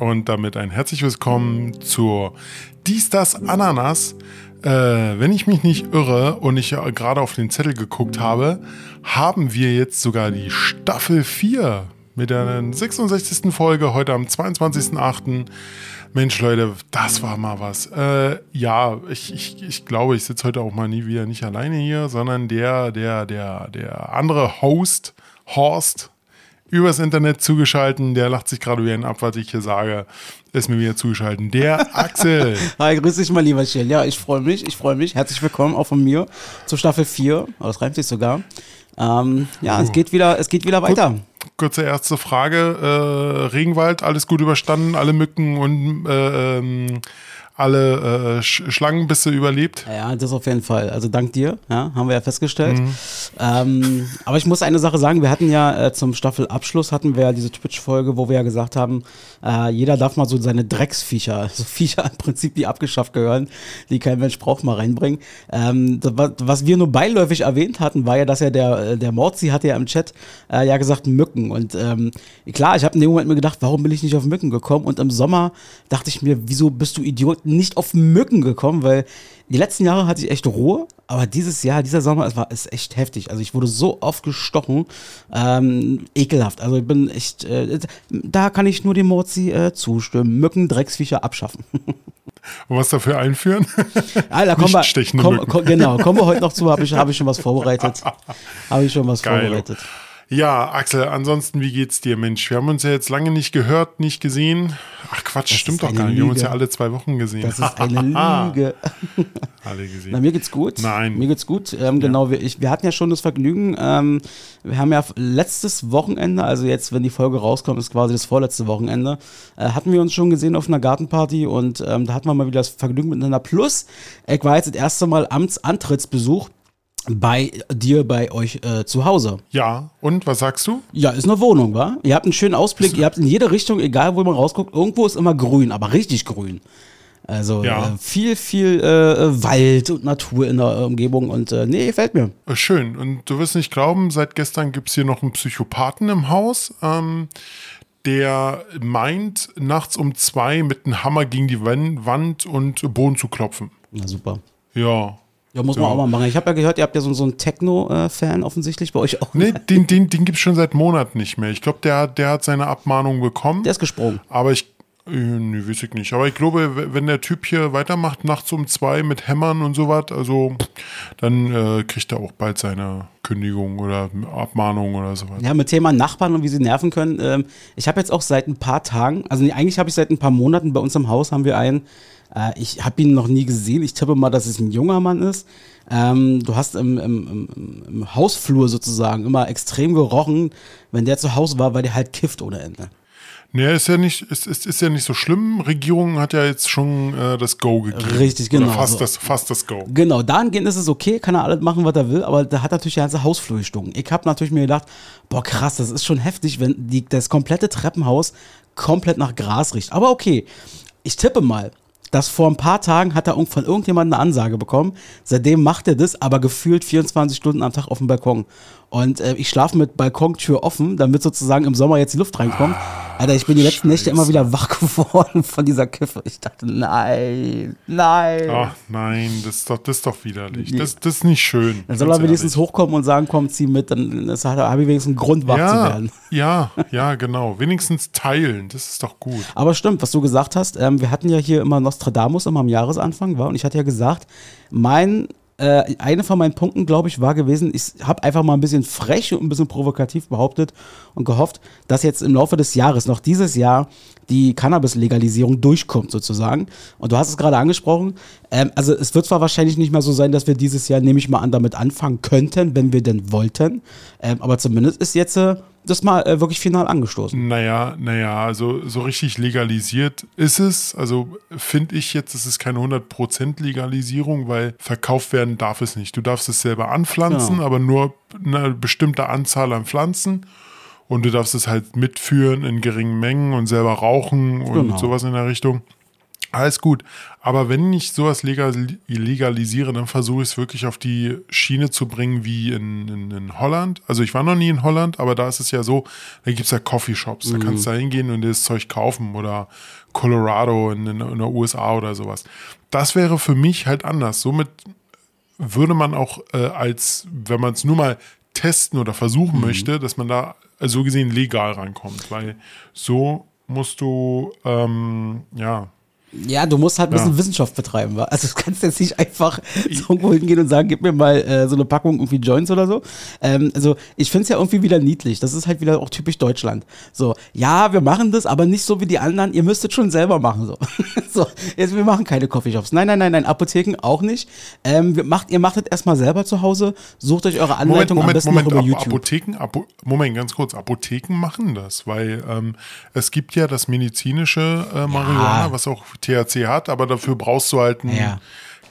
und damit ein herzlich willkommen zur Dies, das, Ananas. Äh, wenn ich mich nicht irre und ich ja gerade auf den Zettel geguckt habe, haben wir jetzt sogar die Staffel 4 mit der 66. Folge heute am 22.08. Mensch, Leute, das war mal was. Äh, ja, ich, ich, ich glaube, ich sitze heute auch mal nie wieder nicht alleine hier, sondern der, der, der, der andere Host, Horst, übers Internet zugeschalten. Der lacht sich gerade wie ein ab, was ich hier sage. Ist mir wieder zugeschalten. Der Axel. Hi, grüß dich mal, lieber Schill. Ja, ich freue mich, ich freue mich. Herzlich willkommen auch von mir zur Staffel 4. Oh, das reimt sich sogar. Ähm, ja, oh. es geht wieder, es geht wieder weiter. Kurze erste Frage. Äh, Regenwald, alles gut überstanden, alle Mücken und äh, ähm, alle äh, Sch Schlangenbisse überlebt. Ja, das auf jeden Fall. Also dank dir, ja, haben wir ja festgestellt. Mhm. Ähm, aber ich muss eine Sache sagen, wir hatten ja äh, zum Staffelabschluss hatten wir ja diese Twitch-Folge, wo wir ja gesagt haben, äh, jeder darf mal so seine Drecksviecher, so also Viecher im Prinzip, die abgeschafft gehören, die kein Mensch braucht, mal reinbringen. Ähm, das, was wir nur beiläufig erwähnt hatten, war ja, dass ja der, äh, der Morzi hatte ja im Chat äh, ja gesagt Mücken. Und ähm, klar, ich habe in dem Moment mir gedacht, warum bin ich nicht auf Mücken gekommen? Und im Sommer dachte ich mir, wieso bist du Idiot? Nicht auf Mücken gekommen, weil die letzten Jahre hatte ich echt Ruhe, aber dieses Jahr, dieser Sommer, es war ist echt heftig. Also ich wurde so oft gestochen, ähm, ekelhaft. Also ich bin echt, äh, da kann ich nur dem Mozi äh, zustimmen. Mücken, Drecksviecher abschaffen. Und was dafür einführen? Da kommen wir, komm, komm, genau, kommen wir heute noch zu, habe ich, hab ich schon was vorbereitet. Habe ich schon was Geil. vorbereitet. Ja, Axel, ansonsten, wie geht's dir, Mensch? Wir haben uns ja jetzt lange nicht gehört, nicht gesehen. Ach Quatsch, das stimmt doch gar nicht. Wir haben uns ja alle zwei Wochen gesehen. Das ist eine Lüge. alle gesehen. Na, mir geht's gut. Nein. Mir geht's gut. Ähm, ja. Genau, wir, ich, wir hatten ja schon das Vergnügen. Ähm, wir haben ja letztes Wochenende, also jetzt, wenn die Folge rauskommt, ist quasi das vorletzte Wochenende, äh, hatten wir uns schon gesehen auf einer Gartenparty und ähm, da hatten wir mal wieder das Vergnügen miteinander. Plus, ich war jetzt das erste Mal Amtsantrittsbesuch bei dir, bei euch äh, zu Hause. Ja, und was sagst du? Ja, ist eine Wohnung, wa? Ihr habt einen schönen Ausblick, ihr habt in jede Richtung, egal wo man rausguckt, irgendwo ist immer grün, aber richtig grün. Also ja. äh, viel, viel äh, Wald und Natur in der Umgebung und äh, nee, gefällt mir. Äh, schön. Und du wirst nicht glauben, seit gestern gibt es hier noch einen Psychopathen im Haus. Ähm, der meint, nachts um zwei mit einem Hammer gegen die Wand und Boden zu klopfen. Na super. Ja, ja, muss man ja. auch mal machen. Ich habe ja gehört, ihr habt ja so, so einen Techno-Fan offensichtlich bei euch auch. Nee, den, den, den gibt es schon seit Monaten nicht mehr. Ich glaube, der, der hat seine Abmahnung bekommen. Der ist gesprungen. Aber ich, äh, nee, weiß ich nicht. Aber ich glaube, wenn der Typ hier weitermacht, nachts um zwei mit Hämmern und so was, also dann äh, kriegt er auch bald seine Kündigung oder Abmahnung oder so was. Ja, mit Thema Nachbarn und wie sie nerven können. Ähm, ich habe jetzt auch seit ein paar Tagen, also nee, eigentlich habe ich seit ein paar Monaten bei uns im Haus haben wir einen äh, ich habe ihn noch nie gesehen. Ich tippe mal, dass es ein junger Mann ist. Ähm, du hast im, im, im, im, Hausflur sozusagen immer extrem gerochen, wenn der zu Hause war, weil der halt kifft ohne Ende. Nee, ist ja nicht, ist, ist, ist ja nicht so schlimm. Regierung hat ja jetzt schon äh, das Go gegeben. Richtig, genau. Oder fast, das, fast das Go. Genau, dahingehend ist es okay, kann er alles machen, was er will, aber da hat natürlich der ganze Hausflur gestunken. Ich habe natürlich mir gedacht, boah krass, das ist schon heftig, wenn die, das komplette Treppenhaus komplett nach Gras riecht. Aber okay, ich tippe mal, dass vor ein paar Tagen hat er von irgendjemandem eine Ansage bekommen. Seitdem macht er das, aber gefühlt 24 Stunden am Tag auf dem Balkon. Und äh, ich schlafe mit Balkontür offen, damit sozusagen im Sommer jetzt die Luft reinkommt. Alter, ich bin die letzten Nächte immer wieder wach geworden von dieser Kiffe. Ich dachte, nein, nein. Ach nein, das ist doch, das ist doch widerlich. Das, das ist nicht schön. Dann soll er wenigstens hochkommen und sagen, komm, zieh mit. Dann habe ich wenigstens einen Grund, wach ja, zu werden. Ja, ja, genau. Wenigstens teilen, das ist doch gut. Aber stimmt, was du gesagt hast. Ähm, wir hatten ja hier immer Nostradamus immer am Jahresanfang, war. Und ich hatte ja gesagt, mein äh, eine von meinen Punkten, glaube ich, war gewesen, ich habe einfach mal ein bisschen frech und ein bisschen provokativ behauptet und gehofft, dass jetzt im Laufe des Jahres, noch dieses Jahr, die Cannabis-Legalisierung durchkommt sozusagen. Und du hast es gerade angesprochen. Ähm, also es wird zwar wahrscheinlich nicht mehr so sein, dass wir dieses Jahr, nehme ich mal an, damit anfangen könnten, wenn wir denn wollten. Ähm, aber zumindest ist jetzt äh, das mal äh, wirklich final angestoßen. Naja, naja, also so richtig legalisiert ist es. Also finde ich jetzt, es ist keine 100% Legalisierung, weil verkauft werden darf es nicht. Du darfst es selber anpflanzen, ja. aber nur eine bestimmte Anzahl an Pflanzen. Und du darfst es halt mitführen in geringen Mengen und selber rauchen und genau. sowas in der Richtung. Alles gut. Aber wenn ich sowas legal, legalisiere, dann versuche ich es wirklich auf die Schiene zu bringen wie in, in, in, Holland. Also ich war noch nie in Holland, aber da ist es ja so, da gibt es ja Coffeeshops. Da Mhm. kannst du da hingehen und das Zeug kaufen oder Colorado in, in, in der USA oder sowas. Das wäre für mich halt anders. Somit würde man auch äh, als, wenn man es nur mal testen oder versuchen Mhm. möchte, dass man da so gesehen legal rankommt. Weil so musst du, ähm, ja, Ja, du musst halt ein bisschen Ja. Wissenschaft betreiben. wa? Also du kannst jetzt nicht einfach so irgendwo hingehen und sagen, gib mir mal äh, so eine Packung irgendwie Joints oder so. Ähm, also ich finde es ja irgendwie wieder niedlich. Das ist halt wieder auch typisch Deutschland. So, ja, wir machen das, aber nicht so wie die anderen. Ihr müsstet schon selber machen. So, so jetzt, wir machen keine Coffeeshops. Nein, nein, nein, nein, Apotheken auch nicht. Ähm, wir macht, ihr macht es erstmal selber zu Hause. Sucht euch eure Moment, Anleitung am Moment, besten Moment, über YouTube. Apotheken, Apo Moment, ganz kurz, Apotheken machen das, weil ähm, es gibt ja das medizinische äh, Marihuana, was auch THC hat, aber dafür brauchst du halt einen Ja.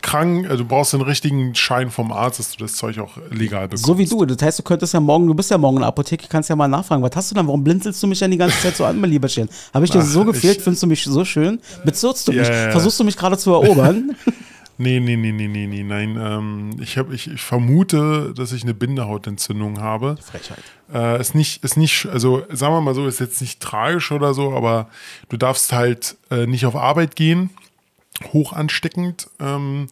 krank, äh, du brauchst den richtigen Schein vom Arzt, dass du das Zeug auch legal bekommst. So wie du. Das heißt, du könntest ja morgen, du bist ja morgen in der Apotheke, kannst ja mal nachfragen, was hast du dann? Warum blinzelst du mich denn die ganze Zeit so an, mein Lieberchen? Habe ich dir Ach, so gefehlt? ich- Findest du mich so schön? Bezirzt du Ja, mich? Versuchst du mich gerade zu erobern? Nee, nee, nee, nee, nee, nee, nein. Ähm, ich, hab, ich, ich vermute, dass ich eine Bindehautentzündung habe. Frechheit. Äh, ist nicht, ist nicht, also sagen wir mal so, ist jetzt nicht tragisch oder so, aber du darfst halt äh, nicht auf Arbeit gehen. Hoch ansteckend. Ähm,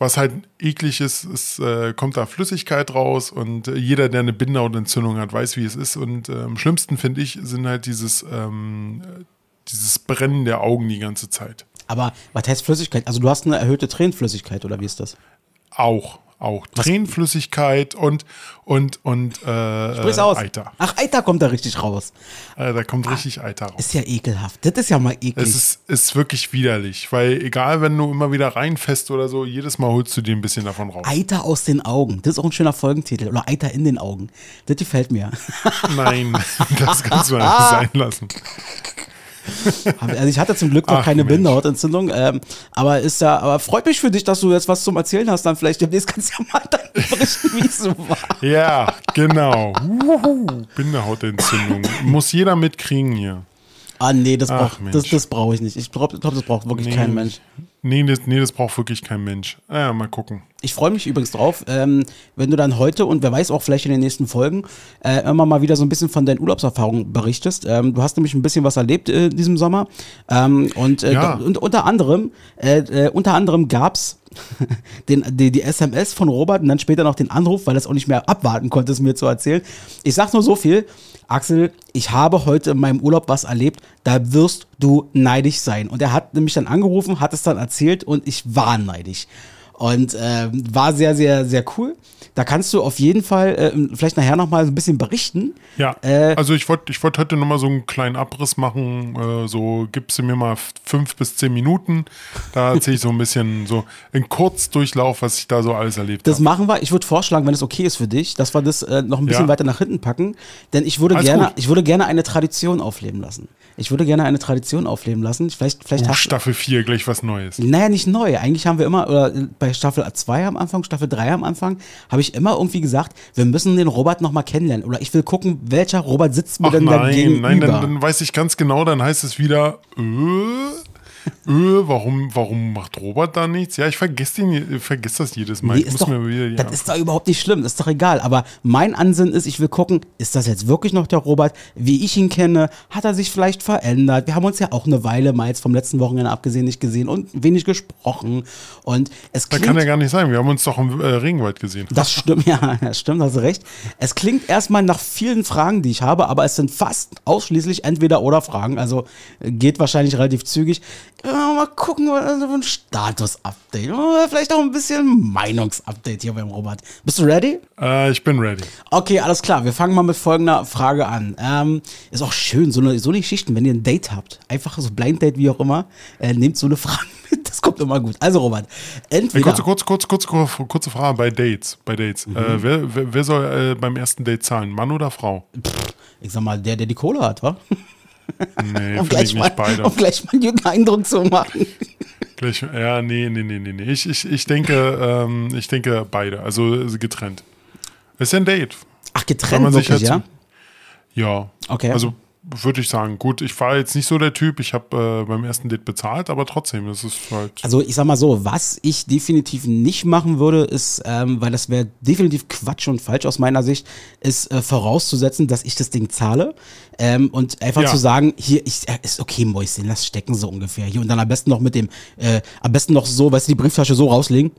was halt eklig ist, ist äh, kommt da Flüssigkeit raus und äh, jeder, der eine Bindehautentzündung hat, weiß, wie es ist. Und äh, am schlimmsten finde ich, sind halt dieses, ähm, äh, dieses Brennen der Augen die ganze Zeit. Aber was heißt Flüssigkeit? Also du hast eine erhöhte Tränenflüssigkeit oder wie ist das? Auch, auch. Tränenflüssigkeit und, und, und äh, Sprich's aus. Eiter. Ach, Eiter kommt da richtig raus. Äh, da kommt richtig Eiter raus. Ist ja ekelhaft. Das ist ja mal eklig. Es ist, ist wirklich widerlich, weil egal, wenn du immer wieder reinfäst oder so, jedes Mal holst du dir ein bisschen davon raus. Eiter aus den Augen. Das ist auch ein schöner Folgentitel. Oder Eiter in den Augen. Das gefällt mir. Nein, das kannst du einfach sein lassen. Also ich hatte zum Glück noch Ach, keine Mensch. Bindehautentzündung, ähm, aber ist ja, aber freut mich für dich, dass du jetzt was zum Erzählen hast. Dann vielleicht demnächst kannst du ja mal dann berichten, wie es so war. Ja, genau. Bindehautentzündung. Muss jeder mitkriegen hier. Ah, nee, das braucht, Mensch. das, das brauche ich nicht. Ich glaube, glaub, das braucht wirklich Nee, kein Mensch. Nee das, nee, das braucht wirklich kein Mensch. Ah Ja, mal gucken. Ich freue mich übrigens drauf, ähm, wenn du dann heute und wer weiß auch vielleicht in den nächsten Folgen äh, immer mal wieder so ein bisschen von deinen Urlaubserfahrungen berichtest. Ähm, du hast nämlich ein bisschen was erlebt äh, in diesem Sommer ähm, und, äh, Ja. und unter anderem äh, äh, unter anderem gab's den, die, die SMS von Robert und dann später noch den Anruf, weil er es auch nicht mehr abwarten konnte, es mir zu erzählen. Ich sag nur so viel, Axel, ich habe heute in meinem Urlaub was erlebt, da wirst du neidisch sein. Und er hat nämlich dann angerufen, hat es dann erzählt und ich war neidisch. Und ähm, war sehr, sehr, sehr cool. Da kannst du auf jeden Fall äh, vielleicht nachher nochmal so ein bisschen berichten. Ja, Äh, also ich wollte ich wollt heute nochmal so einen kleinen Abriss machen. Äh, so gibst du mir mal fünf bis zehn Minuten. Da erzähle ich so ein bisschen so in Kurzdurchlauf, was ich da so alles erlebt Das habe. machen wir. Ich würde vorschlagen, wenn es okay ist für dich, dass wir das äh, noch ein bisschen Ja. weiter nach hinten packen. Denn ich würde Alles gerne, gut. ich würde gerne eine Tradition aufleben lassen. Ich würde gerne eine Tradition aufleben lassen. Vielleicht, vielleicht hast Staffel 4, gleich was Neues. Naja, nicht neu. Eigentlich haben wir immer, oder äh, bei Staffel 2 am Anfang, Staffel 3 am Anfang, habe ich immer irgendwie gesagt, wir müssen den Robert nochmal kennenlernen. Oder ich will gucken, welcher Robert sitzt mir Ach denn da nein, gegenüber. nein, dann, dann weiß ich ganz genau, dann heißt es wieder, äh, äh, warum, warum macht Robert da nichts? Ja, ich vergesse den, vergesse das jedes Mal. Nee, ist doch, wieder das ist doch überhaupt nicht schlimm, ist doch egal. Aber mein Ansinn ist, ich will gucken, ist das jetzt wirklich noch der Robert, wie ich ihn kenne? Hat er sich vielleicht verändert? Wir haben uns ja auch eine Weile mal jetzt vom letzten Wochenende abgesehen nicht gesehen und wenig gesprochen. Und es klingt, kann ja gar nicht sein. Wir haben uns doch im äh, Regenwald gesehen. das stimmt, ja, das stimmt, hast du recht. Es klingt erstmal nach vielen Fragen, die ich habe, aber es sind fast ausschließlich entweder oder Fragen. Also äh, geht wahrscheinlich relativ zügig. Mal gucken, was so ein Status-Update. Vielleicht auch ein bisschen Meinungsupdate hier beim Robert. Bist du ready? Äh, ich bin ready. Okay, alles klar. Wir fangen mal mit folgender Frage an. Ähm, ist auch schön, so eine, so eine Geschichten, wenn ihr ein Date habt, einfach so Blind Date, wie auch immer, äh, nehmt so eine Frage mit. Das kommt immer gut. Also, Robert, entweder. kurze, kurze, kurze, kurze, kurze, kurze Frage bei Dates. Bei Dates. Mhm. Äh, wer, wer, soll äh, beim ersten Date zahlen? Mann oder Frau? ich sag mal, der, der die Kohle hat, wa? Nee, Um gleich, ich mal, nicht beide. um gleich mal einen guten Eindruck zu machen. Gleich, ja, nee, nee, nee, nee, nee. Ich, ich, ich denke, ähm, ich denke beide. Also getrennt. Es ist ja ein Date. Ach, getrennt wirklich, halt ja? Ja. Okay. Also würde ich sagen, gut, ich war jetzt nicht so der Typ, ich habe äh, beim ersten Date bezahlt, aber trotzdem, das ist halt. Also ich sag mal so, was ich definitiv nicht machen würde, ist, ähm, weil das wäre definitiv Quatsch und falsch aus meiner Sicht, ist äh, vorauszusetzen, dass ich das Ding zahle ähm, und einfach Ja. zu sagen, hier ich, äh, ist okay, Mäuschen, lass stecken so ungefähr hier und dann am besten noch mit dem, äh, am besten noch so, weißt du, die Brieftasche so rauslegen,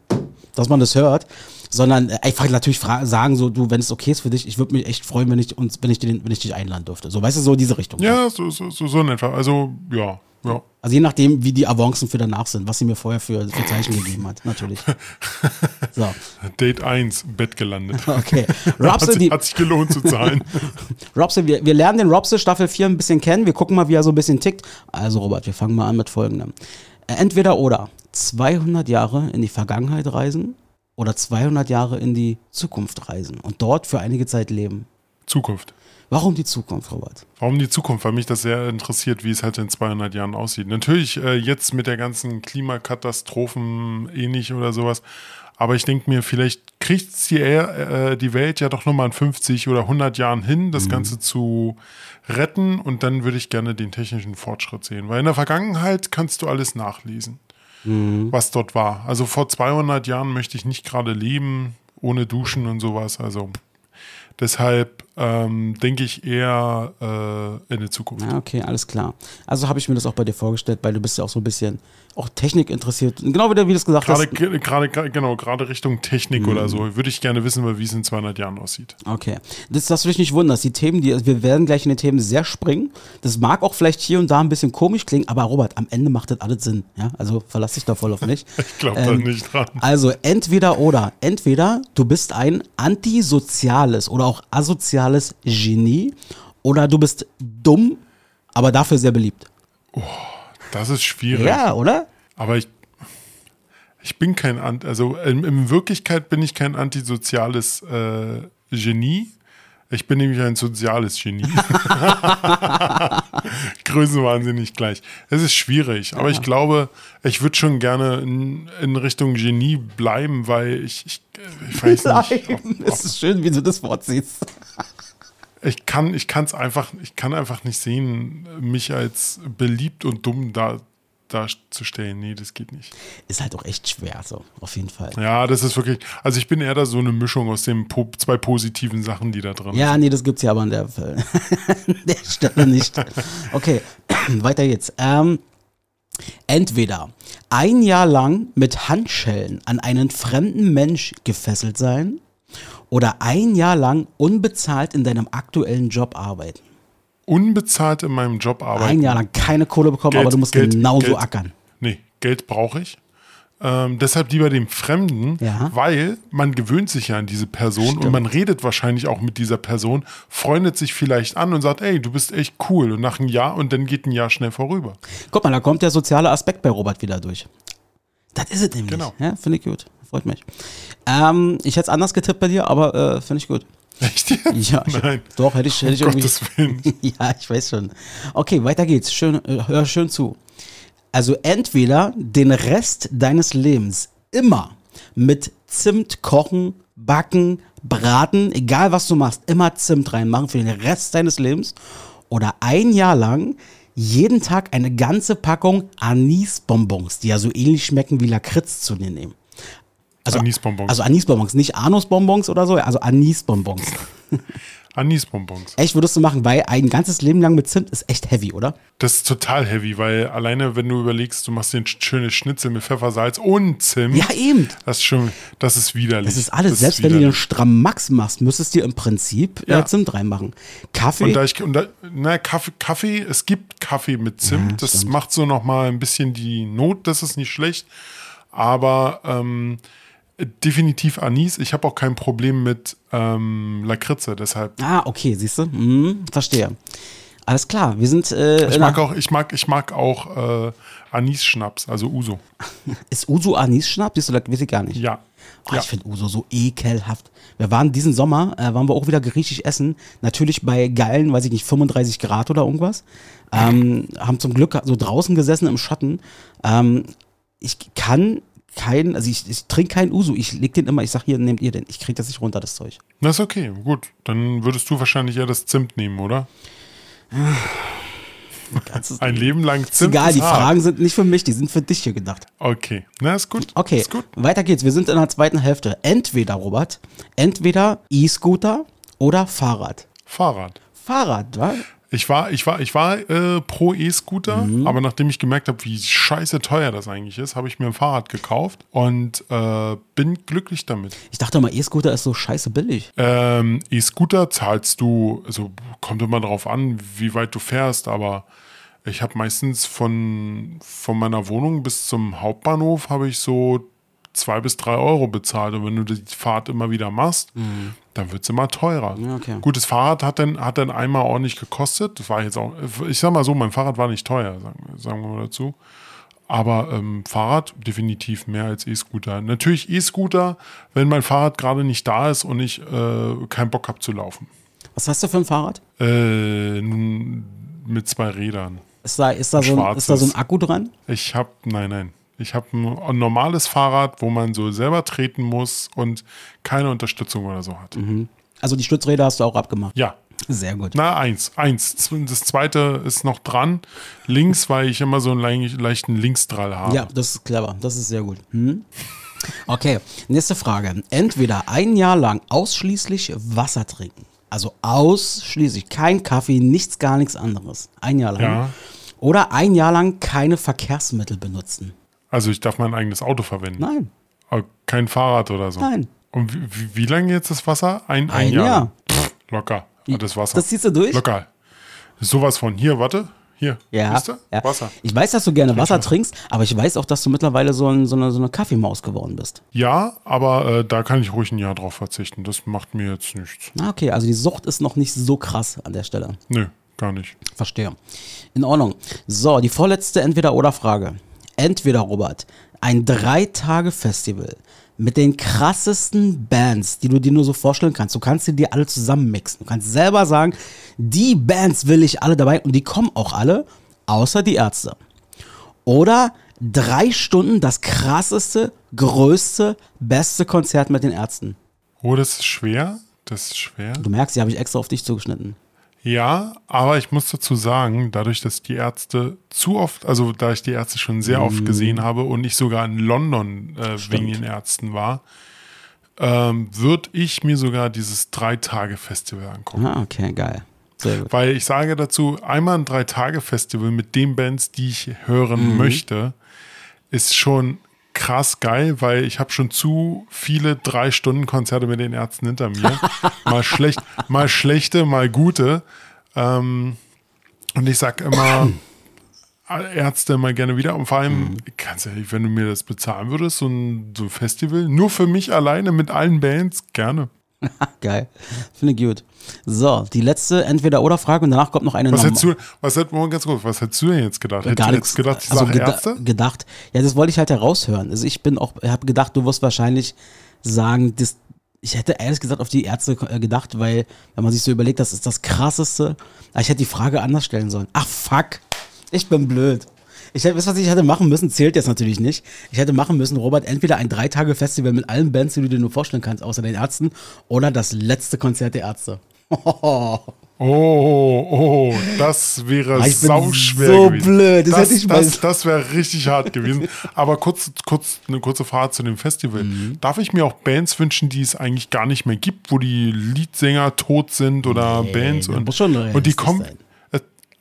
dass man das hört. Sondern äh, einfach natürlich sagen, so, du, wenn es okay ist für dich, ich würde mich echt freuen, wenn ich uns, wenn ich, den, wenn ich dich einladen dürfte. So, weißt du, so diese Richtung. ja, so, so, so, so in etwa. Also, ja, ja. Also je nachdem, wie die Avancen für danach sind, was sie mir vorher für, für Zeichen gegeben hat, natürlich. So, Date 1, Bett gelandet. okay. Hat Robson, sich, die, hat sich gelohnt zu zahlen. Robson wir, wir lernen den Robson Staffel 4 ein bisschen kennen. Wir gucken mal, wie er so ein bisschen tickt. Also Robert, wir fangen mal an mit folgendem. Äh, Entweder oder 200 Jahre in die Vergangenheit reisen oder 200 Jahre in die Zukunft reisen und dort für einige Zeit leben. Zukunft. Warum die Zukunft, Robert? Warum die Zukunft? Weil mich das sehr interessiert, wie es halt in 200 Jahren aussieht. Natürlich äh, jetzt mit der ganzen Klimakatastrophen ähnlich oder sowas. Aber ich denke mir, vielleicht kriegt die, äh, die Welt ja doch nochmal in 50 oder 100 Jahren hin, das Ganze zu retten. Und dann würde ich gerne den technischen Fortschritt sehen. Weil in der Vergangenheit kannst du alles nachlesen, was dort war. Also vor 200 Jahren möchte ich nicht gerade leben, ohne Duschen und sowas. Also deshalb ähm, denke ich eher äh, in die Zukunft. Ja, okay, alles klar. Also habe ich mir das auch bei dir vorgestellt, weil du bist ja auch so ein bisschen auch Technik interessiert. Genau wie du wie du es gesagt Gerade, hast. ge- gerade, genau, gerade Richtung Technik oder so, würde ich gerne wissen, wie es in 200 Jahren aussieht. Okay. Das, dass du dich nicht wunderst. Die Themen, die, wir werden gleich in den Themen sehr springen. Das mag auch vielleicht hier und da ein bisschen komisch klingen, aber Robert, am Ende macht das alles Sinn. Ja, also verlass dich da voll auf mich. Ich glaube da Ähm, nicht dran. Also entweder oder. Entweder du bist ein antisoziales oder auch asoziales Genie oder du bist dumm, aber dafür sehr beliebt. Das ist schwierig. Ja, oder? Aber ich, ich bin kein, Ant- also in, in Wirklichkeit bin ich kein antisoziales äh, Genie. Ich bin nämlich ein soziales Genie. Größenwahnsinnig gleich. Es ist schwierig, aber ich glaube, ich würde schon gerne in, in Richtung Genie bleiben, weil ich, ich, ich weiß nicht. ob- Nein, es ist schön, wie du das Wort siehst. ich kann ich kann es einfach ich kann einfach nicht sehen mich als beliebt und dumm da darzustellen nee das geht nicht Ist halt auch echt schwer, so, auf jeden Fall. ja das ist wirklich also ich bin eher da so eine Mischung aus den po zwei positiven Sachen die da drin Ja, nee, das gibt's ja aber an der, der Stelle nicht. Okay, weiter geht's. Ähm, entweder ein Jahr lang mit Handschellen an einen fremden Mensch gefesselt sein oder ein Jahr lang unbezahlt in deinem aktuellen Job arbeiten. Unbezahlt in meinem Job arbeiten Ein Jahr lang keine Kohle bekommen, Geld- aber du musst Geld- genauso Geld- ackern. nee Geld brauche ich ähm, deshalb lieber dem Fremden, Ja. weil man gewöhnt sich ja an diese Person und man redet wahrscheinlich auch mit dieser Person, freundet sich vielleicht an und sagt, ey, du bist echt cool. Und nach einem Jahr und dann geht ein Jahr schnell vorüber. Guck mal, da kommt der soziale Aspekt bei Robert wieder durch. Das ist es nämlich. Genau. Ja, finde ich gut. Freut mich. Ähm, ich hätte es anders getippt bei dir, aber äh, finde ich gut. Echt jetzt? Ja, ich, Nein. doch, hätte ich, hätte ich Um irgendwie. Gottes Willen. ja, ich weiß schon. Okay, weiter geht's. Schön, äh, hör schön zu. Also entweder den Rest deines Lebens immer mit Zimt kochen, backen, braten, egal was du machst, immer Zimt reinmachen für den Rest deines Lebens oder ein Jahr lang jeden Tag eine ganze Packung Anisbonbons, die ja so ähnlich schmecken wie Lakritz zu dir nehmen. Also Anisbonbons. Also Anisbonbons, nicht Anusbonbons oder so, also Anisbonbons. Anisbonbons. Echt würdest du machen, weil ein ganzes Leben lang mit Zimt ist echt heavy, oder? Das ist total heavy, weil alleine, wenn du überlegst, du machst dir ein schönes Schnitzel mit Pfeffersalz und Zimt. Ja, eben. Das ist schon, das ist widerlich. Das ist alles. Das Selbst wenn du einen strammen Max machst, müsstest du dir im Prinzip Ja. äh, Zimt reinmachen. Kaffee. Und da ich, und da, na, Kaffee, Kaffee, es gibt Kaffee mit Zimt. das macht so nochmal ein bisschen die Not, das ist nicht schlecht. Aber ähm, definitiv Anis. Ich habe auch kein Problem mit ähm, Lakritze, deshalb. ah, okay, siehst du? Hm, verstehe. Alles klar, wir sind. Äh, Ich mag auch, ich mag, ich mag auch äh, Anis-Schnaps, also Uso. Ist Uso Anis-Schnaps? Siehst du, das weiß ich gar nicht. Ja. Oh, ja. Ich finde Uso so ekelhaft. Wir waren diesen Sommer, äh, waren wir auch wieder griechisch essen. Natürlich bei geilen, weiß ich nicht, 35 Grad oder irgendwas. Ähm, haben zum Glück so draußen gesessen im Schatten. Ähm, ich kann kein, also ich, ich trinke keinen Uso. Ich leg den immer, ich sag hier, nehmt ihr den. Ich krieg das nicht runter, das Zeug. Das ist okay, gut. Dann würdest du wahrscheinlich eher das Zimt nehmen, oder? Ganzes- Ein Leben lang ist egal, Zimt die hart. Fragen sind nicht für mich, die sind für dich hier gedacht. Okay, na ist gut. Okay, Ist gut. weiter geht's. Wir sind in der zweiten Hälfte. Entweder, Robert, entweder E-Scooter oder Fahrrad. Fahrrad. Fahrrad, wa? Ich war, ich war, ich war äh, pro E-Scooter, Mhm. aber nachdem ich gemerkt habe, wie scheiße teuer das eigentlich ist, habe ich mir ein Fahrrad gekauft und äh, bin glücklich damit. Ich dachte mal, E-Scooter ist so scheiße billig. Ähm, E-Scooter zahlst du, also kommt immer drauf an, wie weit du fährst, aber ich habe meistens von, von meiner Wohnung bis zum Hauptbahnhof habe ich so zwei bis drei Euro bezahlt. Und wenn du die Fahrt immer wieder machst, dann wird es immer teurer. Ja, okay. Gut, das Fahrrad hat dann, hat dann einmal ordentlich gekostet. Das war jetzt auch, ich sag mal so, mein Fahrrad war nicht teuer, sagen, sagen wir mal dazu. Aber ähm, Fahrrad definitiv mehr als E-Scooter. Natürlich E-Scooter, wenn mein Fahrrad gerade nicht da ist und ich äh, keinen Bock habe zu laufen. Was hast du für ein Fahrrad? Äh, mit zwei Rädern. Ist da, ist da, so, ein, ist da so ein Akku dran? Ich habe, nein, nein. Ich habe ein, ein normales Fahrrad, wo man so selber treten muss und keine Unterstützung oder so hat. Also die Stützräder hast du auch abgemacht. Ja. Sehr gut. Na, eins, eins. Das zweite ist noch dran. Links, weil ich immer so einen le- leichten Linksdrall habe. Ja, das ist clever. Das ist sehr gut. Hm? Okay, nächste Frage. Entweder ein Jahr lang ausschließlich Wasser trinken. Also ausschließlich kein Kaffee, nichts, gar nichts anderes. Ein Jahr lang. Ja. Oder ein Jahr lang keine Verkehrsmittel benutzen. Also ich darf mein eigenes Auto verwenden. Nein, Aber kein Fahrrad oder so. nein. Und wie, wie, lange jetzt das Wasser? Ein, ein, Ein Jahr. Jahr. Pff, locker. Das Wasser. Das ziehst du durch? Locker. Sowas von hier, warte. Hier. Ja, ja. Wasser. Ich weiß, dass du gerne Wasser Wasser. trinkst, aber ich weiß auch, dass du mittlerweile so, ein, so, eine, so eine Kaffeemaus geworden bist. Ja, aber äh, da kann ich ruhig ein Jahr drauf verzichten. Das macht mir jetzt nichts. Ah, okay, also die Sucht ist noch nicht so krass an der Stelle. Nö, gar nicht. Verstehe. In Ordnung. So, die vorletzte Entweder-Oder-Frage. Entweder, Robert, ein Drei-Tage-Festival mit den krassesten Bands, die du dir nur so vorstellen kannst. Du kannst sie dir alle zusammen mixen. Du kannst selber sagen, die Bands will ich alle dabei und die kommen auch alle, außer die Ärzte. Oder drei Stunden das krasseste, größte, beste Konzert mit den Ärzten. Oh, das ist schwer. Das ist schwer. Du merkst, die habe ich extra auf dich zugeschnitten. Ja, aber ich muss dazu sagen, dadurch, dass die Ärzte zu oft, also da ich die Ärzte schon sehr oft gesehen habe und ich sogar in London äh, wegen den Ärzten war, ähm, würde ich mir sogar dieses Drei-Tage-Festival angucken. Ah, okay, geil. Weil ich sage dazu, einmal ein Drei-Tage-Festival mit den Bands, die ich hören Mhm. möchte, ist schon krass geil, weil ich habe schon zu viele Drei-Stunden-Konzerte mit den Ärzten hinter mir. mal schlecht, mal schlechte, mal gute. Ähm, und ich sag immer, Ärzte mal gerne wieder. Und vor allem, Mhm. ganz ehrlich, wenn du mir das bezahlen würdest, so ein, so ein Festival, nur für mich alleine mit allen Bands, gerne. Geil. Finde ich gut. So, die letzte Entweder-Oder-Frage und danach kommt noch eine Was hättest du, was hätt, Moment, ganz kurz, was hättest du denn jetzt gedacht? Hättest Gar du jetzt gedacht, die also geda Ärzte? gedacht. Ja, das wollte ich halt heraushören. Also ich bin auch, habe gedacht, du wirst wahrscheinlich sagen, das, ich hätte ehrlich gesagt auf die Ärzte äh, gedacht, weil, wenn man sich so überlegt, das ist das krasseste. Aber ich hätte die Frage anders stellen sollen. Ach fuck, ich bin blöd. Ich hätte, was ich hätte machen müssen, zählt jetzt natürlich nicht. Ich hätte machen müssen, Robert, entweder ein Drei-Tage-Festival mit allen Bands, die du dir nur vorstellen kannst, außer den Ärzten, oder das letzte Konzert der Ärzte. Oh, oh, das wäre Ah, ich sauschwer so gewesen. blöd, das Das, hätte ich mal- das, das wäre richtig hart gewesen. Aber kurz, kurz, eine kurze Frage zu dem Festival. Mhm. Darf ich mir auch Bands wünschen, die es eigentlich gar nicht mehr gibt, wo die Leadsänger tot sind oder Nee, Bands und, und die kommen.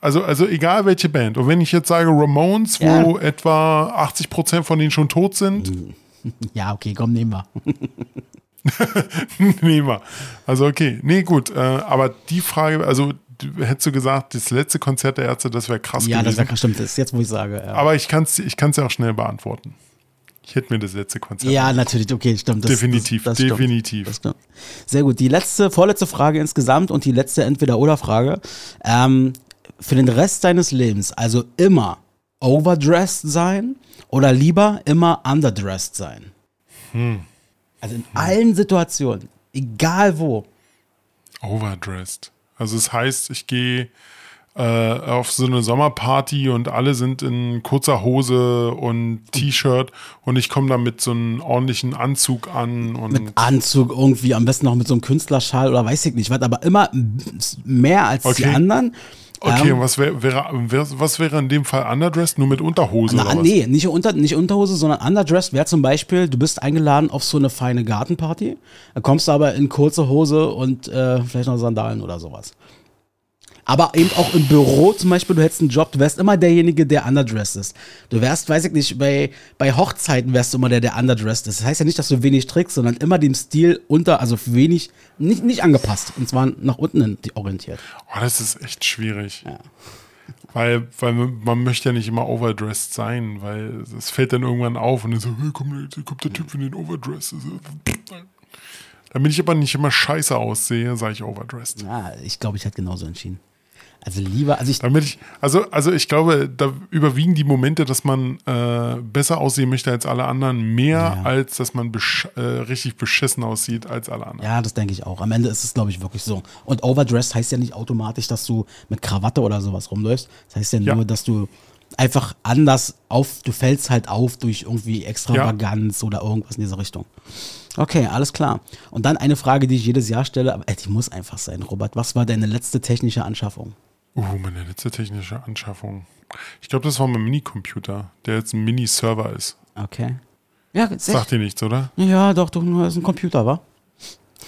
Also, also egal welche Band. Und wenn ich jetzt sage Ramones, wo Ja. etwa 80% von denen schon tot sind, Ja, okay, komm, nehmen wir. Nehmen wir. Also okay, nee, gut. Äh, aber die Frage, also hättest du gesagt, das letzte Konzert der Ärzte, das wäre krass Ja, das gewesen. wäre stimmt. Das ist jetzt, wo ich sage. Ja, aber ich kann es ich kann's ja auch schnell beantworten. Ich hätte mir das letzte Konzert. ja natürlich, okay, stimmt. Das, definitiv, das, das stimmt. definitiv. Das stimmt. Sehr gut. Die letzte, vorletzte Frage insgesamt und die letzte Entweder-Oder-Frage. Ähm, für den Rest deines Lebens, also immer overdressed sein oder lieber immer underdressed sein? Hm. Also in allen Situationen, egal wo. Overdressed. Also es heißt, ich gehe äh, auf so eine Sommerparty und alle sind in kurzer Hose und T-Shirt und ich komme da mit so einem ordentlichen Anzug an und Mit Anzug irgendwie, am besten noch mit so einem Künstlerschal oder weiß ich nicht was, aber immer mehr als die Okay. anderen Okay, Ähm, und was wäre wäre was wäre in dem Fall underdressed? Nur mit Unterhose Na, oder was? nee, nicht, unter, nicht Unterhose, sondern underdressed wäre zum Beispiel, du bist eingeladen auf so eine feine Gartenparty, kommst du aber in kurze Hose und äh, vielleicht noch Sandalen oder sowas. Aber eben auch im Büro zum Beispiel, du hättest einen Job, du wärst immer derjenige, der underdressed ist. Du wärst, weiß ich nicht, bei, bei Hochzeiten wärst du immer der, der underdressed ist. Das heißt ja nicht, dass du wenig trägst, sondern immer dem Stil unter, also wenig, nicht, nicht angepasst. Und zwar nach unten hin orientiert. Oh, das ist echt schwierig. Ja. Weil, weil man möchte ja nicht immer overdressed sein, weil es fällt dann irgendwann auf und dann so, hey, komm, da kommt der Typ in den Overdress. Damit ich aber nicht immer scheiße aussehe, sage ich overdressed. Ja, ich glaube, ich hätte genauso entschieden. Also lieber, also ich, Damit ich, also, also ich glaube, da überwiegen die Momente, dass man äh, besser aussehen möchte als alle anderen, mehr Ja. als dass man besch äh, richtig beschissen aussieht als alle anderen. Ja, das denke ich auch. Am Ende ist es, glaube ich, wirklich so. Und overdressed heißt ja nicht automatisch, dass du mit Krawatte oder sowas rumläufst. Das heißt ja, Ja. nur, dass du einfach anders auf, du fällst halt auf durch irgendwie Extravaganz oder irgendwas in diese Richtung. Okay, alles klar. Und dann eine Frage, die ich jedes Jahr stelle, aber ey, die muss einfach sein, Robert. Was war deine letzte technische Anschaffung? Uh, meine letzte technische Anschaffung. Ich glaube, das war mein Minicomputer, der jetzt ein Mini-Server ist. Okay. Ja, Sagt dir nichts, oder? ja doch, doch, das ist ein Computer, wa?